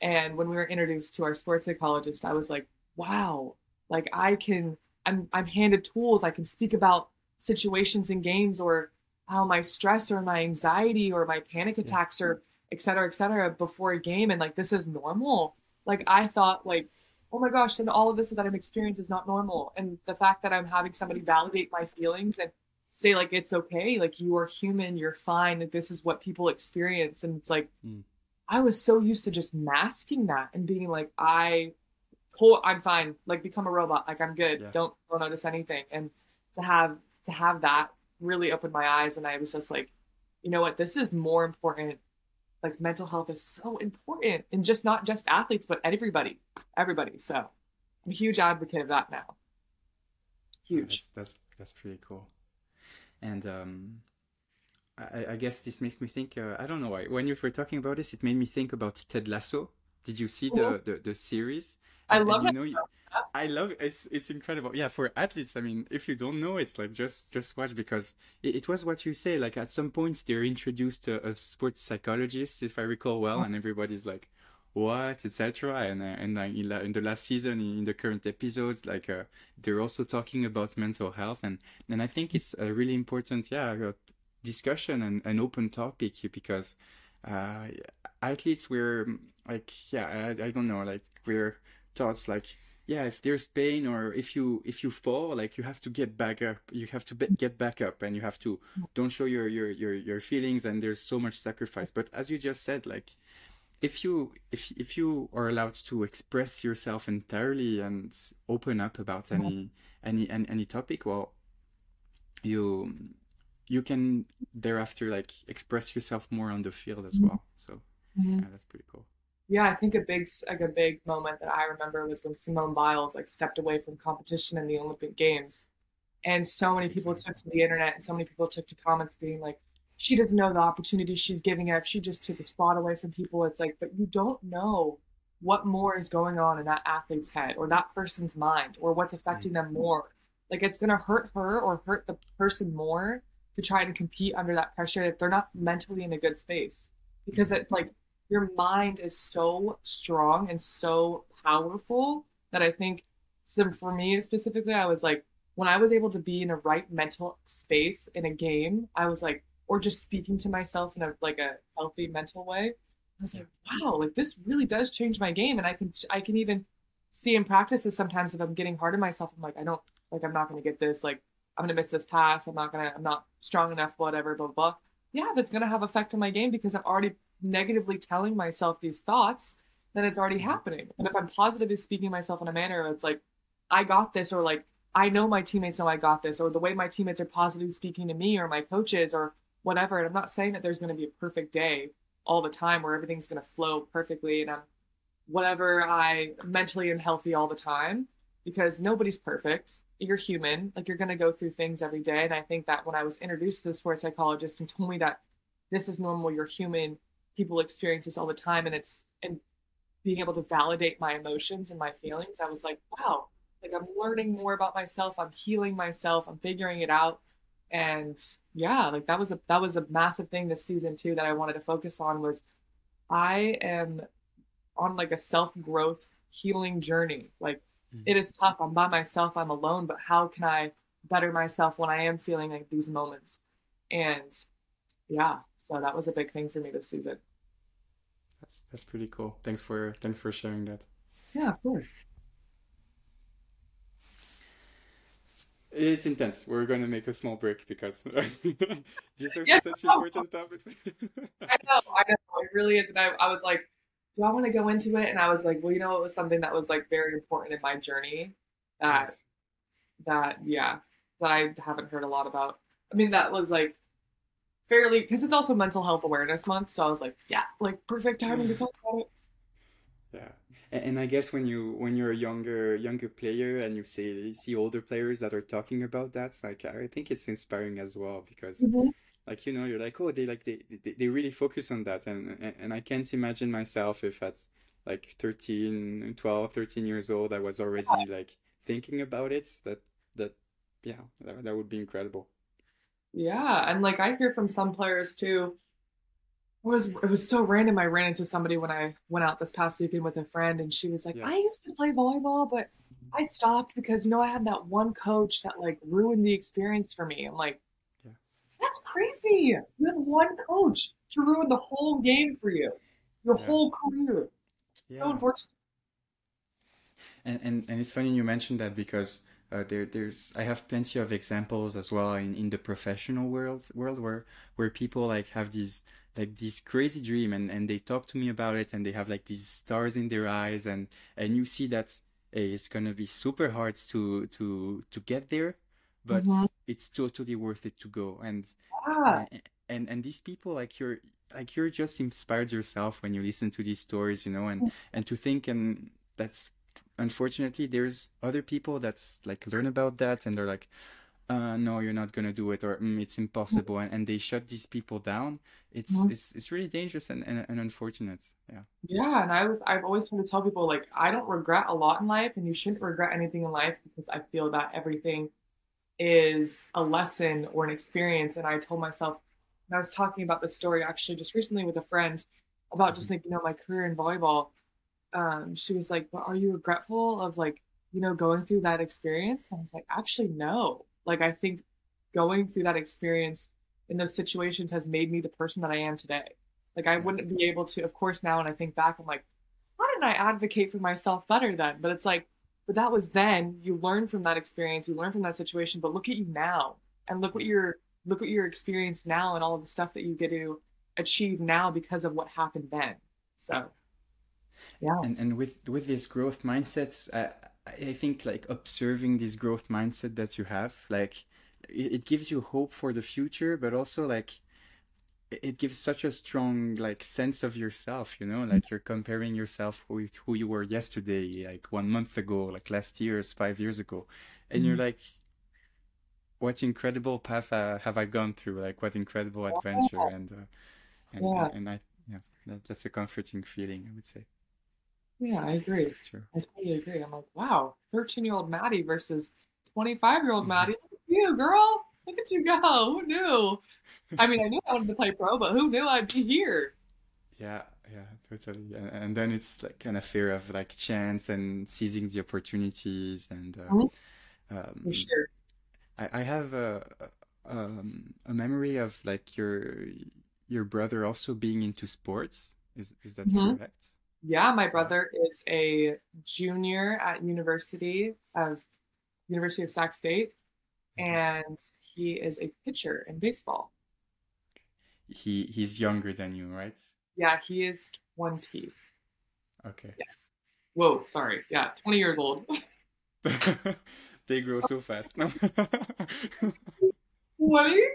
And when we were introduced to our sports psychologist, I was like, wow, like I can, I'm, I'm handed tools. I can speak about situations in games or how my stress or my anxiety or my panic attacks yeah. or et cetera, et cetera before a game. And like, this is normal. Like I thought like, oh my gosh, then all of this that I'm experiencing is not normal. And the fact that I'm having somebody validate my feelings and say like, it's okay. Like you are human. You're fine. Like, this is what people experience. And it's like, mm. I was so used to just masking that and being like, I pull, I'm fine. Like become a robot. Like I'm good. Yeah. Don't, don't notice anything. And to have, to have that really opened my eyes and I was just like, you know what, this is more important. Like mental health is so important and just not just athletes, but everybody, everybody. So I'm a huge advocate of that now. Huge.
That's, that's, that's pretty cool. And, um, I, I guess this makes me think. Uh, I don't know why. When you were talking about this, it made me think about Ted Lasso. Did you see the mm-hmm. the, the series?
I love it.
Know, I love it's it's incredible. Yeah, for athletes, I mean, if you don't know, it's like just just watch because it, it was what you say. Like at some points, they're introduced to a sports psychologist, if I recall well, and everybody's like, "What?" etc. And uh, and like in, in, the last season, in the current episodes, like uh, they're also talking about mental health, and and I think it's a really important, yeah, discussion and an open topic because uh, athletes we're like, yeah, I, I don't know, like we're taught like yeah if there's pain or if you if you fall like you have to get back up you have to be, get back up and you have to don't show your your your your feelings and there's so much sacrifice but as you just said like if you if if you are allowed to express yourself entirely and open up about any any any, any topic well you you can thereafter like express yourself more on the field as well. So mm-hmm. yeah, that's pretty cool.
Yeah, I think a big like a big moment that I remember was when Simone Biles like stepped away from competition in the Olympic Games, and so many people took to the internet and so many people took to comments being like, "She doesn't know the opportunity she's giving up. She just took a spot away from people." It's like, but you don't know what more is going on in that athlete's head or that person's mind or what's affecting them mm-hmm. more. Like it's gonna hurt her or hurt the person more to try and compete under that pressure if they're not mentally in a good space because it like your mind is so strong and so powerful that I think so for me specifically, I was like, when I was able to be in a right mental space in a game, I was like, or just speaking to myself in a like a healthy mental way, I was like, wow, like this really does change my game, and I can I can even see in practices sometimes if I'm getting hard on myself, I'm like, I don't like I'm not gonna get this, like I'm gonna miss this pass, I'm not gonna I'm not strong enough, whatever, blah blah. blah. Yeah, that's gonna have effect on my game because I'm already negatively telling myself these thoughts, then it's already mm-hmm. happening. And if I'm positively speaking myself in a manner it's like, I got this, or like, I know my teammates know I got this, or the way my teammates are positively speaking to me or my coaches or whatever. And I'm not saying that there's going to be a perfect day all the time where everything's going to flow perfectly and I'm whatever I mentally am healthy all the time because nobody's perfect. You're human. Like you're going to go through things every day. And I think that when I was introduced to the sports psychologist and told me that this is normal, you're human, people experience this all the time and it's and being able to validate my emotions and my feelings i was like wow like i'm learning more about myself i'm healing myself i'm figuring it out and yeah like that was a that was a massive thing this season too that i wanted to focus on was i am on like a self growth healing journey like mm-hmm. it is tough i'm by myself i'm alone but how can i better myself when i am feeling like these moments and yeah, so that was a big thing for me this season.
That's that's pretty cool. Thanks for thanks for sharing that.
Yeah, of course.
It's intense. We're going to make a small break because <laughs> these are yeah, such important topics. <laughs>
I know, I know. It really is. And I, I was like, do I want to go into it? And I was like, well, you know, it was something that was like very important in my journey that, yes. that, yeah, that I haven't heard a lot about. I mean, that was like fairly because it's also mental health awareness month so i was like yeah like perfect timing to talk about it
yeah and I guess when you when you're a younger younger player and you see see older players that are talking about that, like I think it's inspiring as well because mm-hmm. like you know you're like oh they like they, they, they really focus on that and and I can't imagine myself if at like 13 12 13 years old I was already like thinking about it that that yeah that, that would be incredible.
Yeah, and like I hear from some players too was it was so random. I ran into somebody when I went out this past weekend with a friend, and she was like, yeah. "I used to play volleyball, but I stopped because you know I had that one coach that like ruined the experience for me." I'm like, yeah. "That's crazy! You have one coach to ruin the whole game for you, your yeah. whole career. So unfortunate."
And, and and it's funny you mentioned that because uh, there there's I have plenty of examples as well in, in the professional world world where where people like have these like this crazy dream and, and they talk to me about it and they have like these stars in their eyes and and you see that hey, it's gonna be super hard to to to get there but mm-hmm. it's totally worth it to go and, and and and these people like you're like you're just inspired yourself when you listen to these stories you know and mm-hmm. and to think and that's unfortunately there's other people that's like learn about that and they're like uh, no, you're not gonna do it, or mm, it's impossible, and, and they shut these people down. It's it's it's really dangerous and, and, and unfortunate. Yeah.
Yeah, and I was I've always tried to tell people like I don't regret a lot in life, and you shouldn't regret anything in life because I feel that everything is a lesson or an experience. And I told myself, and I was talking about this story actually just recently with a friend about just mm-hmm. like you know my career in volleyball. Um, she was like, "But are you regretful of like you know going through that experience?" And I was like, "Actually, no." Like I think going through that experience in those situations has made me the person that I am today. Like I wouldn't be able to, of course, now when I think back, I'm like, why didn't I advocate for myself better then? But it's like, but that was then. You learn from that experience, you learn from that situation. But look at you now, and look what you're look what your experience now, and all of the stuff that you get to achieve now because of what happened then. So,
yeah. And and with with this growth mindsets, uh, I think like observing this growth mindset that you have, like it, it gives you hope for the future, but also like it gives such a strong like sense of yourself you know? Like you're comparing yourself with who you were yesterday like one month ago like last year's five years ago. And mm-hmm. you're like what incredible path uh, have i gone through? Like what incredible adventure and uh, and, yeah. and i yeah that, that's a comforting feeling i would say
yeah, I agree. Sure. I totally agree. I'm like, wow, 13 year old Maddie versus 25 year old <laughs> Maddie. Look at you, girl. Look at you go. Who knew? I mean, I knew I wanted to play pro, but who knew I'd be here?
Yeah, yeah, totally. And, and then it's like an affair of like chance and seizing the opportunities. And uh, mm-hmm. um, For sure. I, I have a, a, um, a memory of like your your brother also being into sports. Is is that mm-hmm. correct?
Yeah, my brother is a junior at University of University of Sac State, mm-hmm. and he is a pitcher in baseball.
He he's younger than you, right?
Yeah, he is twenty.
Okay.
Yes. Whoa, sorry. Yeah, twenty years old. <laughs> <laughs>
they grow so fast. <laughs>
Twenty.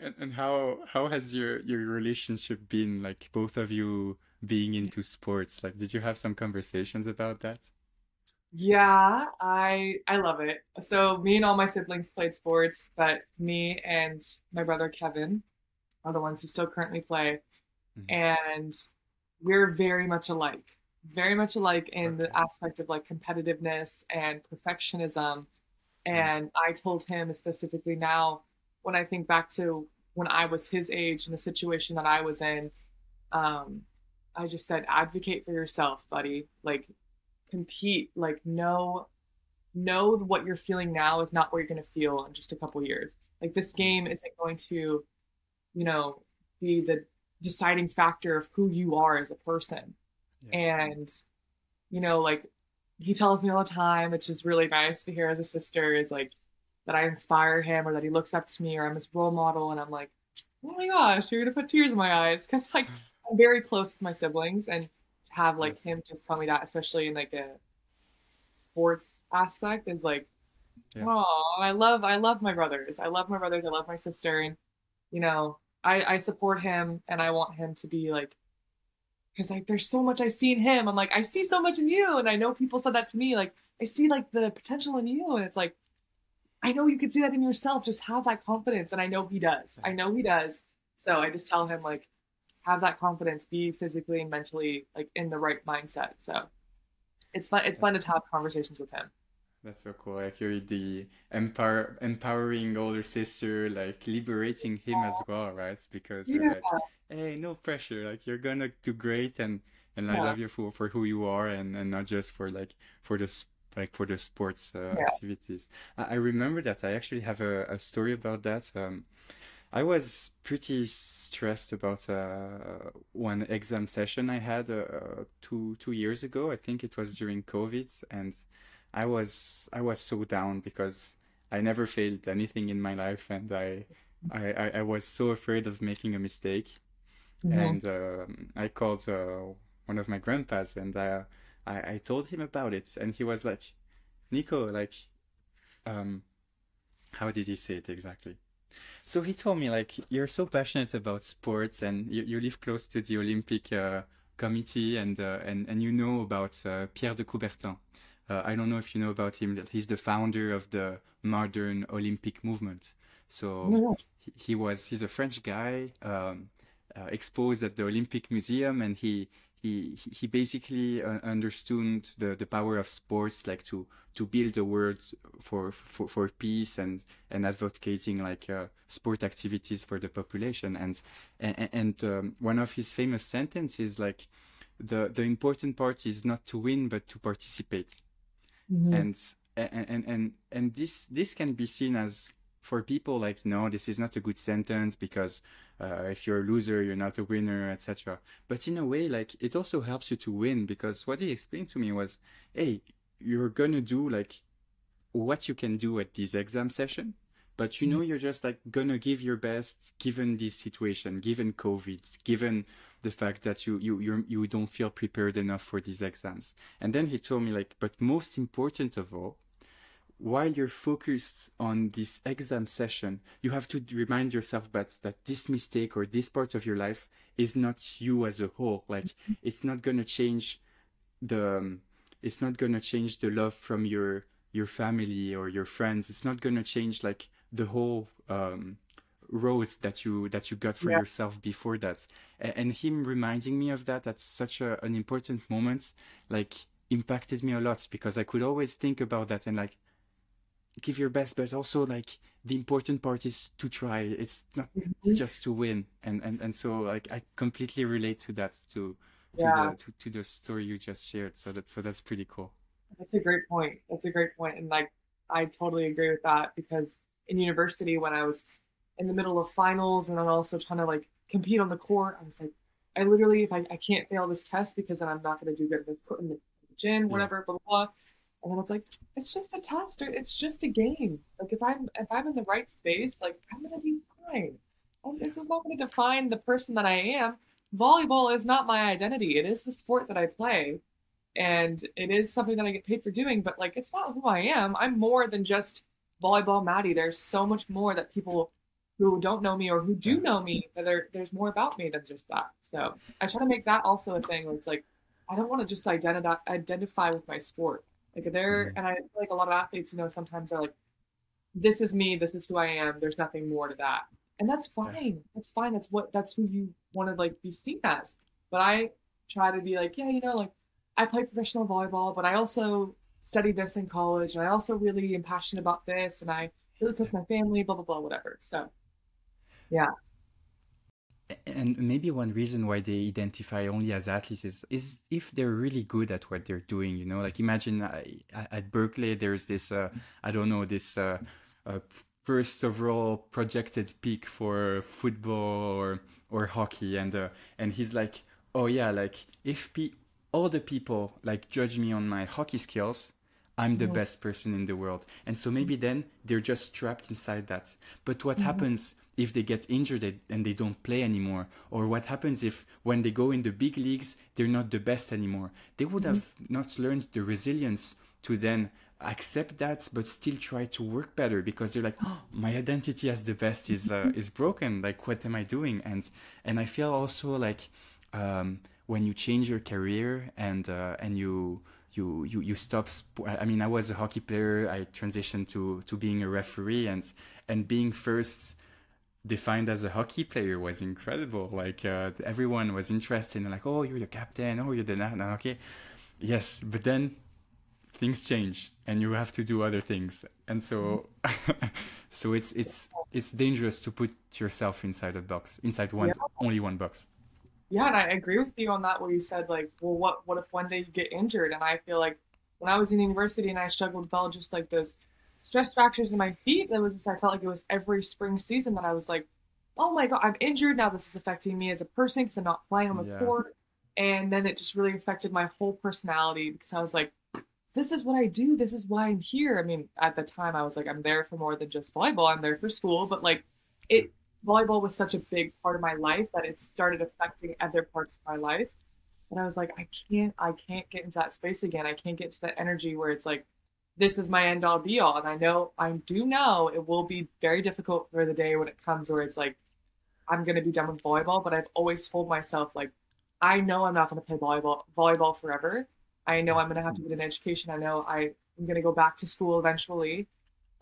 And, and how how has your your relationship been like both of you being into sports? Like did you have some conversations about that?
Yeah, I I love it. So me and all my siblings played sports, but me and my brother Kevin are the ones who still currently play. Mm-hmm. And we're very much alike. Very much alike in okay. the aspect of like competitiveness and perfectionism. Mm-hmm. And I told him specifically now when I think back to when I was his age and the situation that I was in, um, I just said, advocate for yourself, buddy. Like, compete. Like, know, know what you're feeling now is not what you're going to feel in just a couple years. Like, this game isn't going to, you know, be the deciding factor of who you are as a person. Yeah. And, you know, like, he tells me all the time, which is really nice to hear as a sister, is like, that I inspire him or that he looks up to me or I'm his role model. And I'm like, oh my gosh, you're going to put tears in my eyes. Cause like I'm very close with my siblings and to have like him just tell me that, especially in like a sports aspect is like, Yeah. Oh, I love I love my brothers. I love my brothers. I love my sister, and you know, I I support him, and I want him to be like, because like there's so much I see in him. I'm like I see so much in you, and I know people said that to me. Like I see like the potential in you, and it's like I know you can see that in yourself. Just have that confidence, and I know he does. I know he does. So I just tell him like, have that confidence, be physically and mentally like in the right mindset. So it's fun. It's fun to have conversations with him.
That's so cool. Like you're the empower empowering older sister, like liberating him as well, right? Because you're yeah. like, hey, no pressure. Like you're gonna do great, and and yeah. I love you for for who you are, and and not just for like for the like for the sports uh, yeah. activities. I, I, remember that I actually have a, a story about that. Um, I was pretty stressed about uh, one exam session I had uh, two two years ago. I think it was during COVID, and I was I was so down because I never failed anything in my life, and I I, I was so afraid of making a mistake, mm-hmm. and um, I called uh, one of my grandpas, and uh, I I told him about it, and he was like, Nico, like, um, how did he say it exactly? So he told me like you're so passionate about sports and you, you live close to the Olympic uh, committee and uh, and and you know about uh, Pierre de Coubertin. Uh, I don't know if you know about him, that he's the founder of the modern Olympic movement. So he, he was, he's a French guy, um, uh, exposed at the Olympic Museum, and he, he, he basically uh, understood the, the power of sports, like to, to build a world for, for, for peace and, and advocating like uh, sport activities for the population. And, and, and um, one of his famous sentences like, the, the important part is not to win, but to participate mm-hmm. and and and and this this can be seen as for people like no this is not a good sentence because uh, if you're a loser you're not a winner etc but in a way like it also helps you to win because what he explained to me was hey you're gonna do like what you can do at this exam session but you know mm-hmm. you're just like gonna give your best given this situation given covid given the fact that you you you you don't feel prepared enough for these exams. And then he told me like, but most important of all, while you're focused on this exam session, you have to remind yourself that that this mistake or this part of your life is not you as a whole. Like it's not gonna change the um, it's not gonna change the love from your your family or your friends. It's not gonna change like the whole um, roads that you that you got for yeah. yourself before that and, and, him reminding me of that at such a, an important moment like impacted me a lot because i could always think about that and like give your best but also like the important part is to try it's not mm-hmm. just to win and, and and so like i completely relate to that to to, yeah. the, to, to the story you just shared so that so that's pretty cool
that's a great point that's a great point and like i totally agree with that because in university when i was in the middle of finals and then also trying to like compete on the court. I was like, I literally, if I, I can't fail this test because then I'm not going to do good in the, gym, whatever, blah, blah, blah. And then it's like, it's just a test or it's just a game. Like if I'm, if I'm in the right space, like I'm to be fine. And this is not to define the person that I am. Volleyball is not my identity. It is the sport that I play. And it is something that I get paid for doing, but like it's not who I am. I'm more than just volleyball Maddie. There's so much more that people who don't know me or who do know me there, there's more about me than just that so i try to make that also a thing where it's like i don't want to just identify identify with my sport like there mm-hmm. and i feel like a lot of athletes you know sometimes are like this is me this is who i am there's nothing more to that and that's fine that's fine that's what that's who you want to like be seen as but i try to be like yeah you know like i play professional volleyball but i also studied this in college and i also really am passionate about this and i really close my family blah blah blah whatever so yeah.
And maybe one reason why they identify only as athletes is, is if they're really good at what they're doing, you know, like imagine uh, at Berkeley, there's this, uh, I don't know, this uh, uh, first overall projected pick for football or, or hockey. And, uh, and he's like, oh yeah, like if pe- all the people like judge me on my hockey skills, I'm the mm-hmm. best person in the world. And so maybe then they're just trapped inside that. But what mm-hmm. happens if they get injured and they don't play anymore or what happens if when they go in the big leagues they're not the best anymore they would have mm-hmm. not learned the resilience to then accept that but still try to work better because they're like oh, <gasps> my identity as the best is uh, <laughs> is broken like what am i doing and and i feel also like um, when you change your career and uh, and you you you you stop i mean i was a hockey player. I transitioned to to being a referee and and being first defined as a hockey player was incredible. Like uh, everyone was interested in like oh you're the captain. Oh you're the okay. Yes but then things change and you have to do other things. And so <laughs> so it's it's it's dangerous to put yourself inside a box inside one yeah. only one box
yeah and i agree with you on that where you said like well what what if one day you get injured and i feel like when i was in university and i struggled with all just like those stress fractures in my feet that was just i felt like it was every spring season that i was like oh my god i'm injured now this is affecting me as a person because i'm not playing on the yeah. court and then it just really affected my whole personality because i was like this is what I do. This is why I'm here. I mean, at the time, I was like, I'm there for more than just volleyball. I'm there for school. But like, it volleyball was such a big part of my life that it started affecting other parts of my life. And I was like, I can't, I can't get into that space again. I can't get to that energy where it's like, this is my end all be all. And I know, I do know it will be very difficult for the day when it comes where it's like, I'm going to be done with volleyball. But I've always told myself, like, I know I'm not going to play volleyball, volleyball forever I know I'm going to have to get an education. I know I, am going to go back to school eventually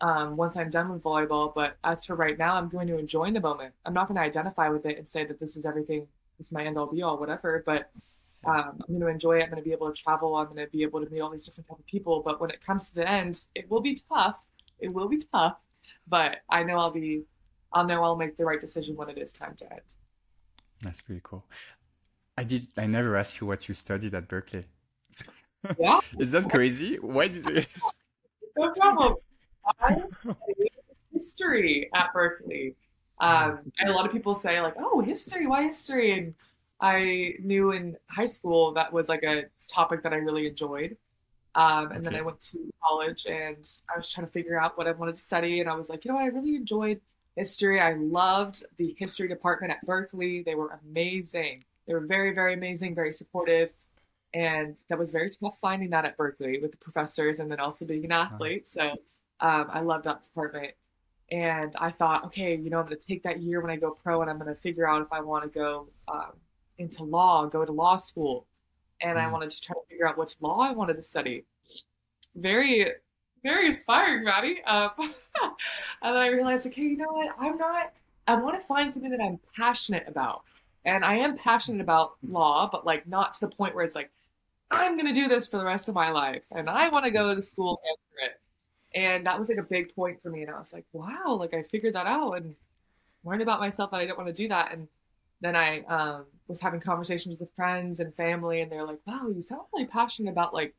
um, once I'm done with volleyball. But as for right now, I'm going to enjoy the moment. I'm not going to identify with it and say that this is everything, this is my end all be all, whatever. But um, I'm going to enjoy it. I'm going to be able to travel. I'm going to be able to meet all these different type of people. But when it comes to the end, it will be tough. It will be tough. But I know I'll be, I'll know I'll make the right decision when it is time to end.
That's pretty cool. I did. I never asked you what you studied at Berkeley.
Yeah. <laughs>
Is that crazy? Why did. <laughs>
No problem. I history at Berkeley. Um, and a lot of people say like, "Oh, history? Why history?" And I knew in high school that was like a topic that I really enjoyed. Um, and okay. then I went to college and I was trying to figure out what I wanted to study. And I was like, you know what? I really enjoyed history. I loved the history department at Berkeley. They were amazing. They were very, very amazing, very supportive and that was very tough finding that at Berkeley with the professors and then also being an athlete. So um, I loved that department. And I thought, okay, you know, I'm going to take that year when I go pro and I'm going to figure out if I want to go um, into law, go to law school. And mm. I wanted to try to figure out which law I wanted to study. Very, very inspiring, Maddie. Um, <laughs> and then I realized, okay, you know what? I'm not, I want to find something that I'm passionate about. And I am passionate about law, but like not to the point where it's like, I'm going to do this for the rest of my life and I want to go to school after it. And that was like a big point for me. And I was like, wow, like I figured that out and learned about myself that I didn't want to do that. And then I um, was having conversations with friends and family, and they're like, wow, you sound really passionate about like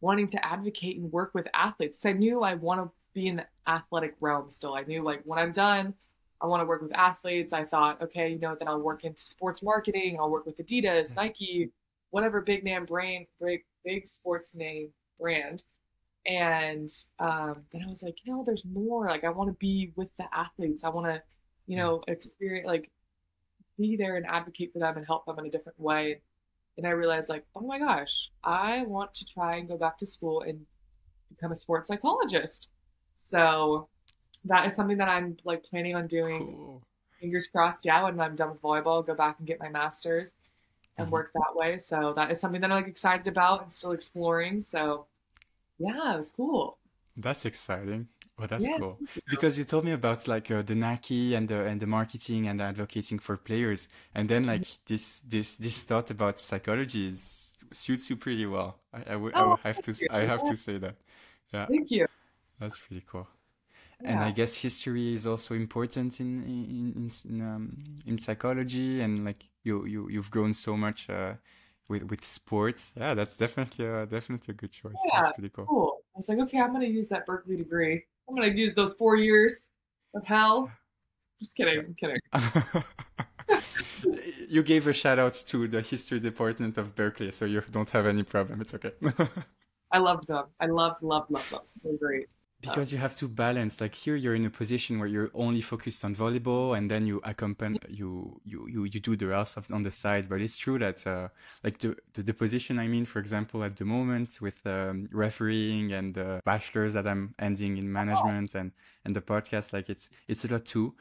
wanting to advocate and work with athletes. I knew I want to be in the athletic realm still. I knew like when I'm done, I want to work with athletes. I thought, okay, you know, then I'll work into sports marketing. I'll work with Adidas, Nike, whatever big name brand, big, big sports name brand. And um, then I was like, you know, there's more. Like, I want to be with the athletes. I want to, you know, experience, like, be there and advocate for them and help them in a different way. And I realized, like, oh my gosh, I want to try and go back to school and become a sports psychologist. So that is something that I'm like planning on doing. Cool. Fingers crossed, yeah, when I'm done with volleyball, I'll go back and get my master's and mm-hmm. work that way. So that is something that I'm like excited about and still exploring. So yeah, it was cool.
That's exciting. Oh, that's yeah. cool. Because you told me about like uh, the Nike and the and the marketing and the advocating for players, and then like mm-hmm. this this this thought about psychology is suits you pretty well. I, I, w- oh, I have to you. I have yeah. to say that. Yeah.
Thank you.
That's pretty cool. Yeah. And I guess history is also important in in in, in, um, in psychology, and like you you you've grown so much uh, with with sports. Yeah, that's definitely a, definitely a good choice. Yeah, that's pretty cool.
cool. I was like, okay, I'm gonna use that Berkeley degree. I'm gonna use those four years of hell. Just kidding. I'm kidding. <laughs>
you gave a shout out to the history department of Berkeley, so you don't have any problem. It's okay. <laughs>
I loved them. I loved, loved, loved them. They're great.
Because you have to balance like here you're in a position where you're only focused on volleyball and then you accompany you you you, you do the rest of, on the side. But it's true that uh, like the, the, the position i mean for example at the moment with um, refereeing and the bachelors that i'm ending in management and and the podcast like it's it's a lot too.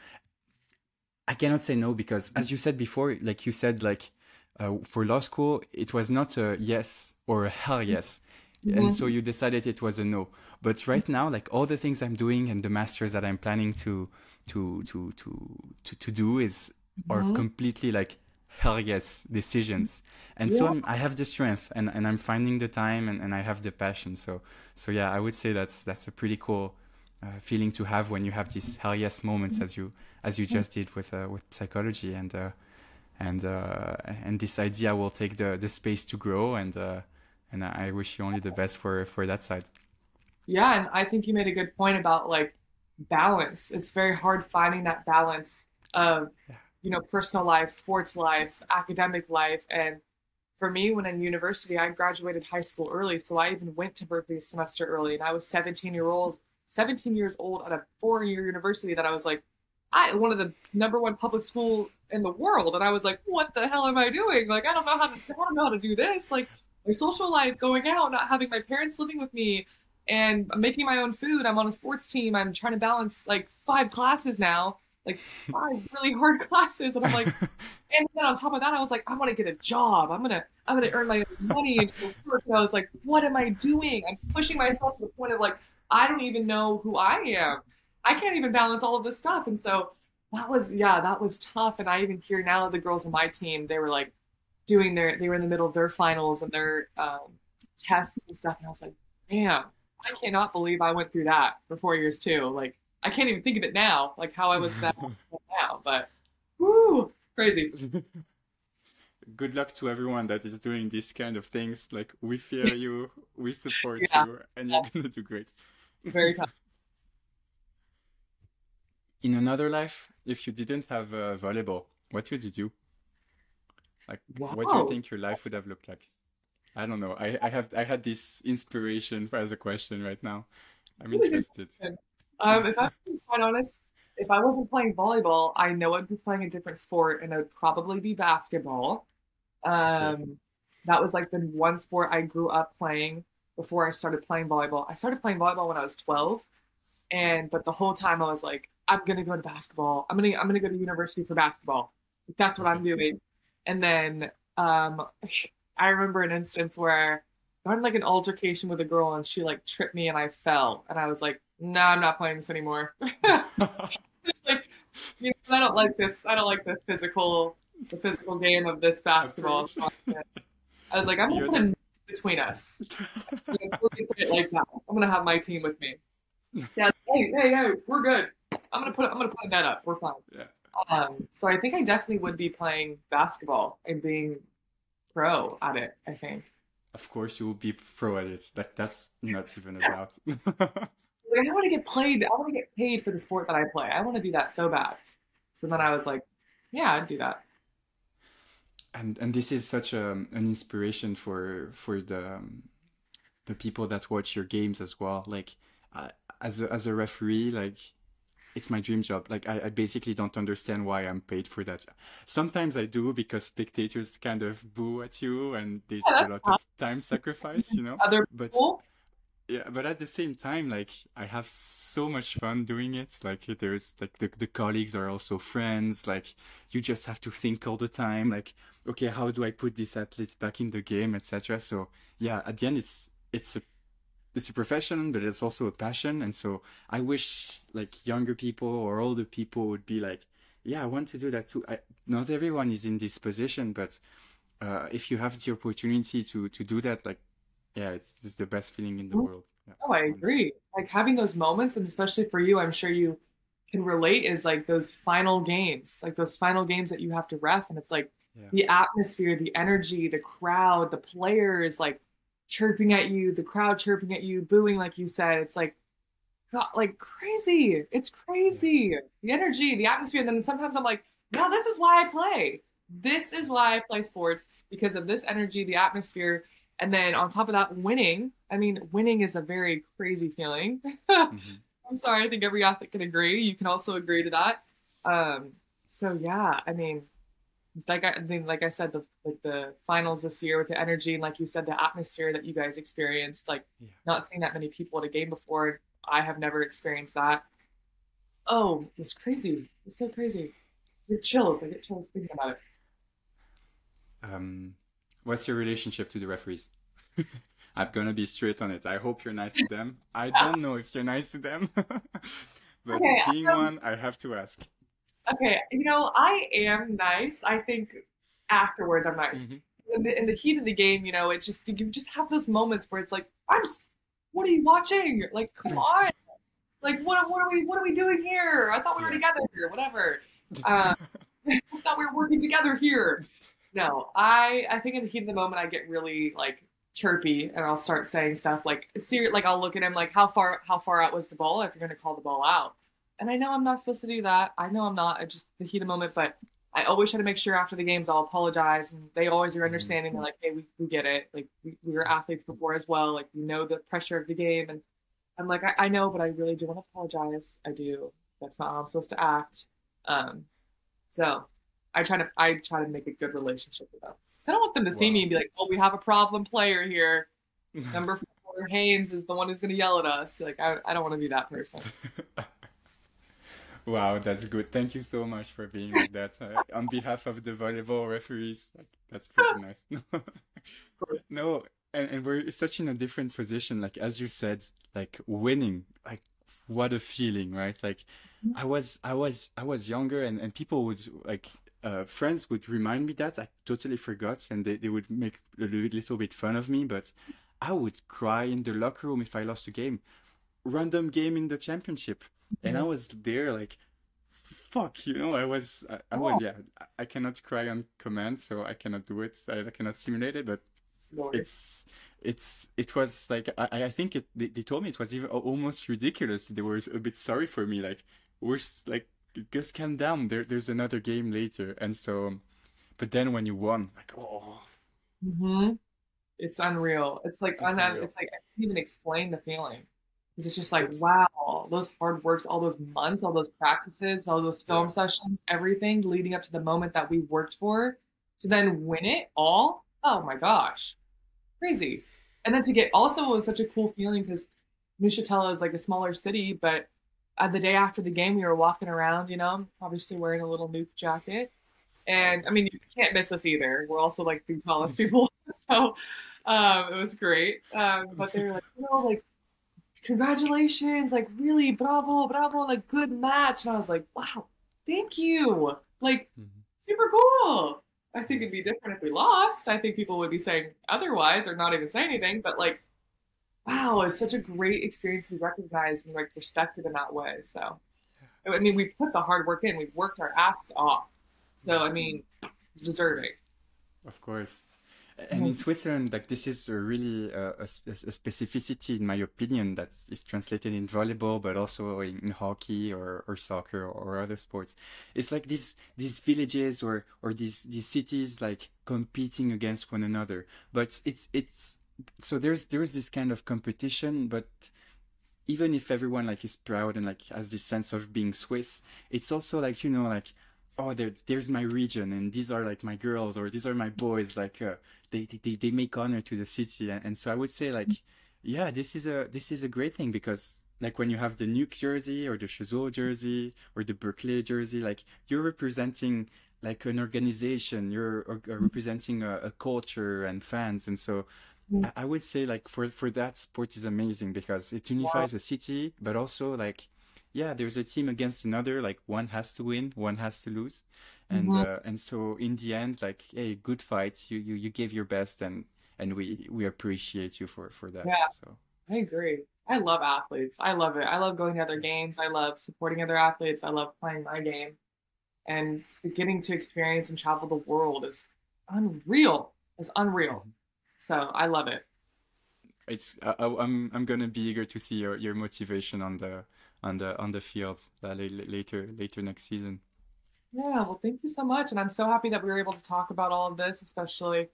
I cannot say no because as you said before like you said like uh, for law school it was not a yes or a hell yes mm-hmm. and so you decided it was a no but right now like all the things i'm doing and the masters that i'm planning to to to to to, to do is are mm-hmm. completely like hell yes decisions and yeah. so I'm, i have the strength and, and i'm finding the time and, and i have the passion so so yeah i would say that's that's a pretty cool uh, feeling to have when you have these hell yes moments as you as you just did with uh, with psychology and uh, and uh, and this idea will take the the space to grow and uh, and I wish you only the best for for that side.
Yeah, and I think you made a good point about like balance. It's very hard finding that balance of yeah. you know personal life, sports life, academic life, and for me, when in university, I graduated high school early, so I even went to Berkeley a semester early, and I was 17 year old, 17 years old at a four year university that I was like, I one of the number one public schools in the world, and I was like, what the hell am I doing? Like, I don't know how to, I don't know how to do this. Like, my social life, going out, not having my parents living with me, and I'm making my own food. I'm on a sports team. I'm trying to balance like five classes now, like five <laughs> really hard classes, and I'm like, <laughs> and then on top of that, I was like, I want to get a job. I'm gonna, I'm gonna earn my money and work. And I was like, what am I doing? I'm pushing myself to the point of like, I don't even know who I am. I can't even balance all of this stuff, and so that was yeah, that was tough. And I even hear now the girls on my team, they were like, doing their they were in the middle of their finals and their um, tests and stuff and i was like damn i cannot believe i went through that for four years too. Like i can't even think of it now like how i was that <laughs> now but whoo crazy. <laughs>
Good luck to everyone that is doing these kind of things. Like we fear <laughs> you we support yeah. you and you're gonna do great.
Very tough.
In another life if you didn't have uh, volleyball what would you do like, wow. what do you think your life would have looked like? I don't know. I, I have I had this inspiration as a question right now. I'm interested.
Um, if I'm quite honest, if I wasn't playing volleyball, I know I'd be playing a different sport, and it would probably be basketball. Um, okay. that was like the one sport I grew up playing before I started playing volleyball. I started playing volleyball when I was 12, and but the whole time I was like, I'm gonna go to basketball. I'm gonna I'm gonna go to university for basketball. That's what I'm doing. And then um, I remember an instance where I had like an altercation with a girl and she like tripped me and I fell. And I was like, no, nah, I'm not playing this anymore. <laughs> like, you know, I don't like this. I don't like the physical, the physical game of this basketball. I was like, I'm put a between us. <laughs> like that. I'm gonna have my team with me. <laughs> Yeah. Hey, hey, hey, we're good. I'm gonna put. I'm gonna put that up. We're fine. Yeah. Um, so I think I definitely would be playing basketball and being pro at it. I think.
Of course, you will be pro at it. Like that's not even a doubt. <laughs>
like, I want to get played. I want to get paid for the sport that I play. I want to do that so bad. So then I was like, yeah, I'd do that.
And and this is such a, an inspiration for for the um, the people that watch your games as well. Like uh, as a, as a referee, like it's my dream job. Like I, I, basically don't understand why I'm paid for that. Sometimes I do because spectators kind of boo at you and there's a lot of time sacrifice, you know. <laughs>
Other
but
people?
yeah, but at the same time, like I have so much fun doing it. Like there's like the, the colleagues are also friends. Like you just have to think all the time. Like okay, how do I put these athletes back in the game, etc. So yeah, at the end, it's it's a it's a profession, but it's also a passion. And so I wish like younger people or older people would be like, yeah, I want to do that too. I, not everyone is in this position, but uh, if you have the opportunity to to do that, like, yeah, it's, it's the best feeling in the mm-hmm. world. Yeah,
oh, I agree. Like having those moments, and especially for you, I'm sure you can relate. Is like those final games, like those final games that you have to ref, and it's like yeah. the atmosphere, the energy, the crowd, the players, like chirping at you, the crowd chirping at you, booing, like you said. It's like, God, like crazy. It's crazy. The energy, the atmosphere. And then sometimes I'm like, no, this is why I play. This is why I play sports because of this energy, the atmosphere, And then on top of that, winning. I mean, winning is a very crazy feeling. <laughs> mm-hmm. I'm sorry, I think every athlete can agree. You can also agree to that. Um, so yeah, I mean, like I, I mean, like I said, the like the finals this year with the energy and like you said, the atmosphere that you guys experienced, like yeah. not seeing that many people at a game before. I have never experienced that. Oh, it's crazy. It's so crazy. I get chills. I get chills thinking about it.
Um, what's your relationship to the referees? <laughs> I'm gonna be straight on it. I hope you're nice to them. I don't know if you're nice to them, <laughs> but okay, being um, one, I have to ask.
Okay, you know, I am nice. I think afterwards I'm nice. Mm-hmm. In, the, in the heat of the game, you know, it's just you just have those moments where it's like, I'm. What are you watching? Like, come <laughs> on. Like, what? What are we? What are we doing here? I thought we were together here. Whatever. <laughs> Uh, <laughs> I thought we were working together here. No, I. I think in the heat of the moment, I get really like chirpy, and I'll start saying stuff like, serious. Like, I'll look at him like, how far? How far out was the ball? If you're going to call the ball out, and I know I'm not supposed to do that. I know I'm not. I just the heat of the moment, but I always try to make sure after the games I'll apologize, and they always are understanding. They're like, "Hey, we, we get it. Like we, we were athletes before as well. Like we know the pressure of the game." And I'm like, I, I know, but I really do want to apologize. I do. That's not how I'm supposed to act. Um, so I try to I try to make a good relationship with them. So I don't want them to wow. see me and be like, "Oh, we have a problem player here. <laughs> Number four, Haynes is the one who's going to yell at us." Like I, I don't want to be that person. <laughs>
Wow, that's good. Thank you so much for being like that. Uh, on behalf of the volleyball referees, like, that's pretty <laughs> nice. <laughs> no, and, and we're such in a different position. Like as you said, like winning, like what a feeling, right? Like I was, I was, I was younger, and and people would like uh, friends would remind me that I totally forgot, and they, they would make a little, little bit fun of me, but I would cry in the locker room if I lost a game. Random game in the championship and I mm-hmm. was there like, fuck, you know, I was, I, I was, oh. yeah, I cannot cry on command, so I cannot do it. I, I cannot simulate it, but it's, it's, it was like, I, I think it, they, they told me it was even almost ridiculous. They were a bit sorry for me, like, we're like, just calm down. There, there's another game later, and so, but then when you won, like, oh.
Mm-hmm. It's unreal. It's like, it's, un- it's like I can't even explain the feeling. It's just like, wow, those hard works, all those months, all those practices, all those film yeah. sessions, everything leading up to the moment that we worked for to then win it all. Oh my gosh, crazy. And then to get also was such a cool feeling because Neuchâtel is like a smaller city, but uh, the day after the game, we were walking around, you know, obviously wearing a little NUC jacket. And I mean, you can't miss us either. We're also like the tallest <laughs> people. <laughs> so um, it was great. Um, but they were like, you know, like congratulations, like really bravo, bravo, like good match. And I was like, wow, thank you. Like mm-hmm. super cool. I think it'd be different if we lost. I think people would be saying otherwise or not even say anything, but like, wow, it's such a great experience to be recognized and like respected in that way. So, I mean, we put the hard work in, we've worked our ass off. So, I mean, it's deserving.
Of course and in Switzerland, like this is a really uh, a, a, specificity, in my opinion, that is translated in volleyball, but also in, in, hockey or, or soccer or other sports. It's like these these villages or or these these cities like competing against one another. But it's it's so there's there's this kind of competition, but even if everyone like is proud and like has this sense of being Swiss, it's also like you know like oh there, there's my region and these are like my girls or these are my boys like uh, they, they they make honor to the city. And, and so i would say like yeah this is a this is a great thing because like when you have the NUC jersey or the Cheseaux jersey or the Berkeley jersey like you're representing like an organization. You're uh, representing a, a, culture and fans. And so mm. I, I would say like for for that sport is amazing because it unifies wow. a city but also like yeah there's a team against another. Like one has to win one has to lose and mm-hmm. uh, and so in the end like hey good fights. You you you gave your best and and we we appreciate you for for that
yeah. so. I agree. I love athletes. I love it. I love going to other games. I love supporting other athletes. I love playing my game. And getting to experience and travel the world is unreal. It's unreal. Mm-hmm. so i love it.
It's I, i'm i'm gonna be eager to see your your motivation on the on the on the field uh, later later next season
yeah, well, thank you so much. And I'm so happy that we were able to talk about all of this, especially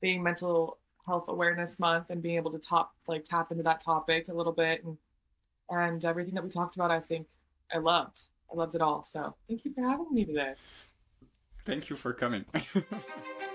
being mental Health Awareness Month and being able to top like tap into that topic a little bit and and everything that we talked about. I think I loved. I loved it all. So thank you for having me today.
Thank you for coming. <laughs>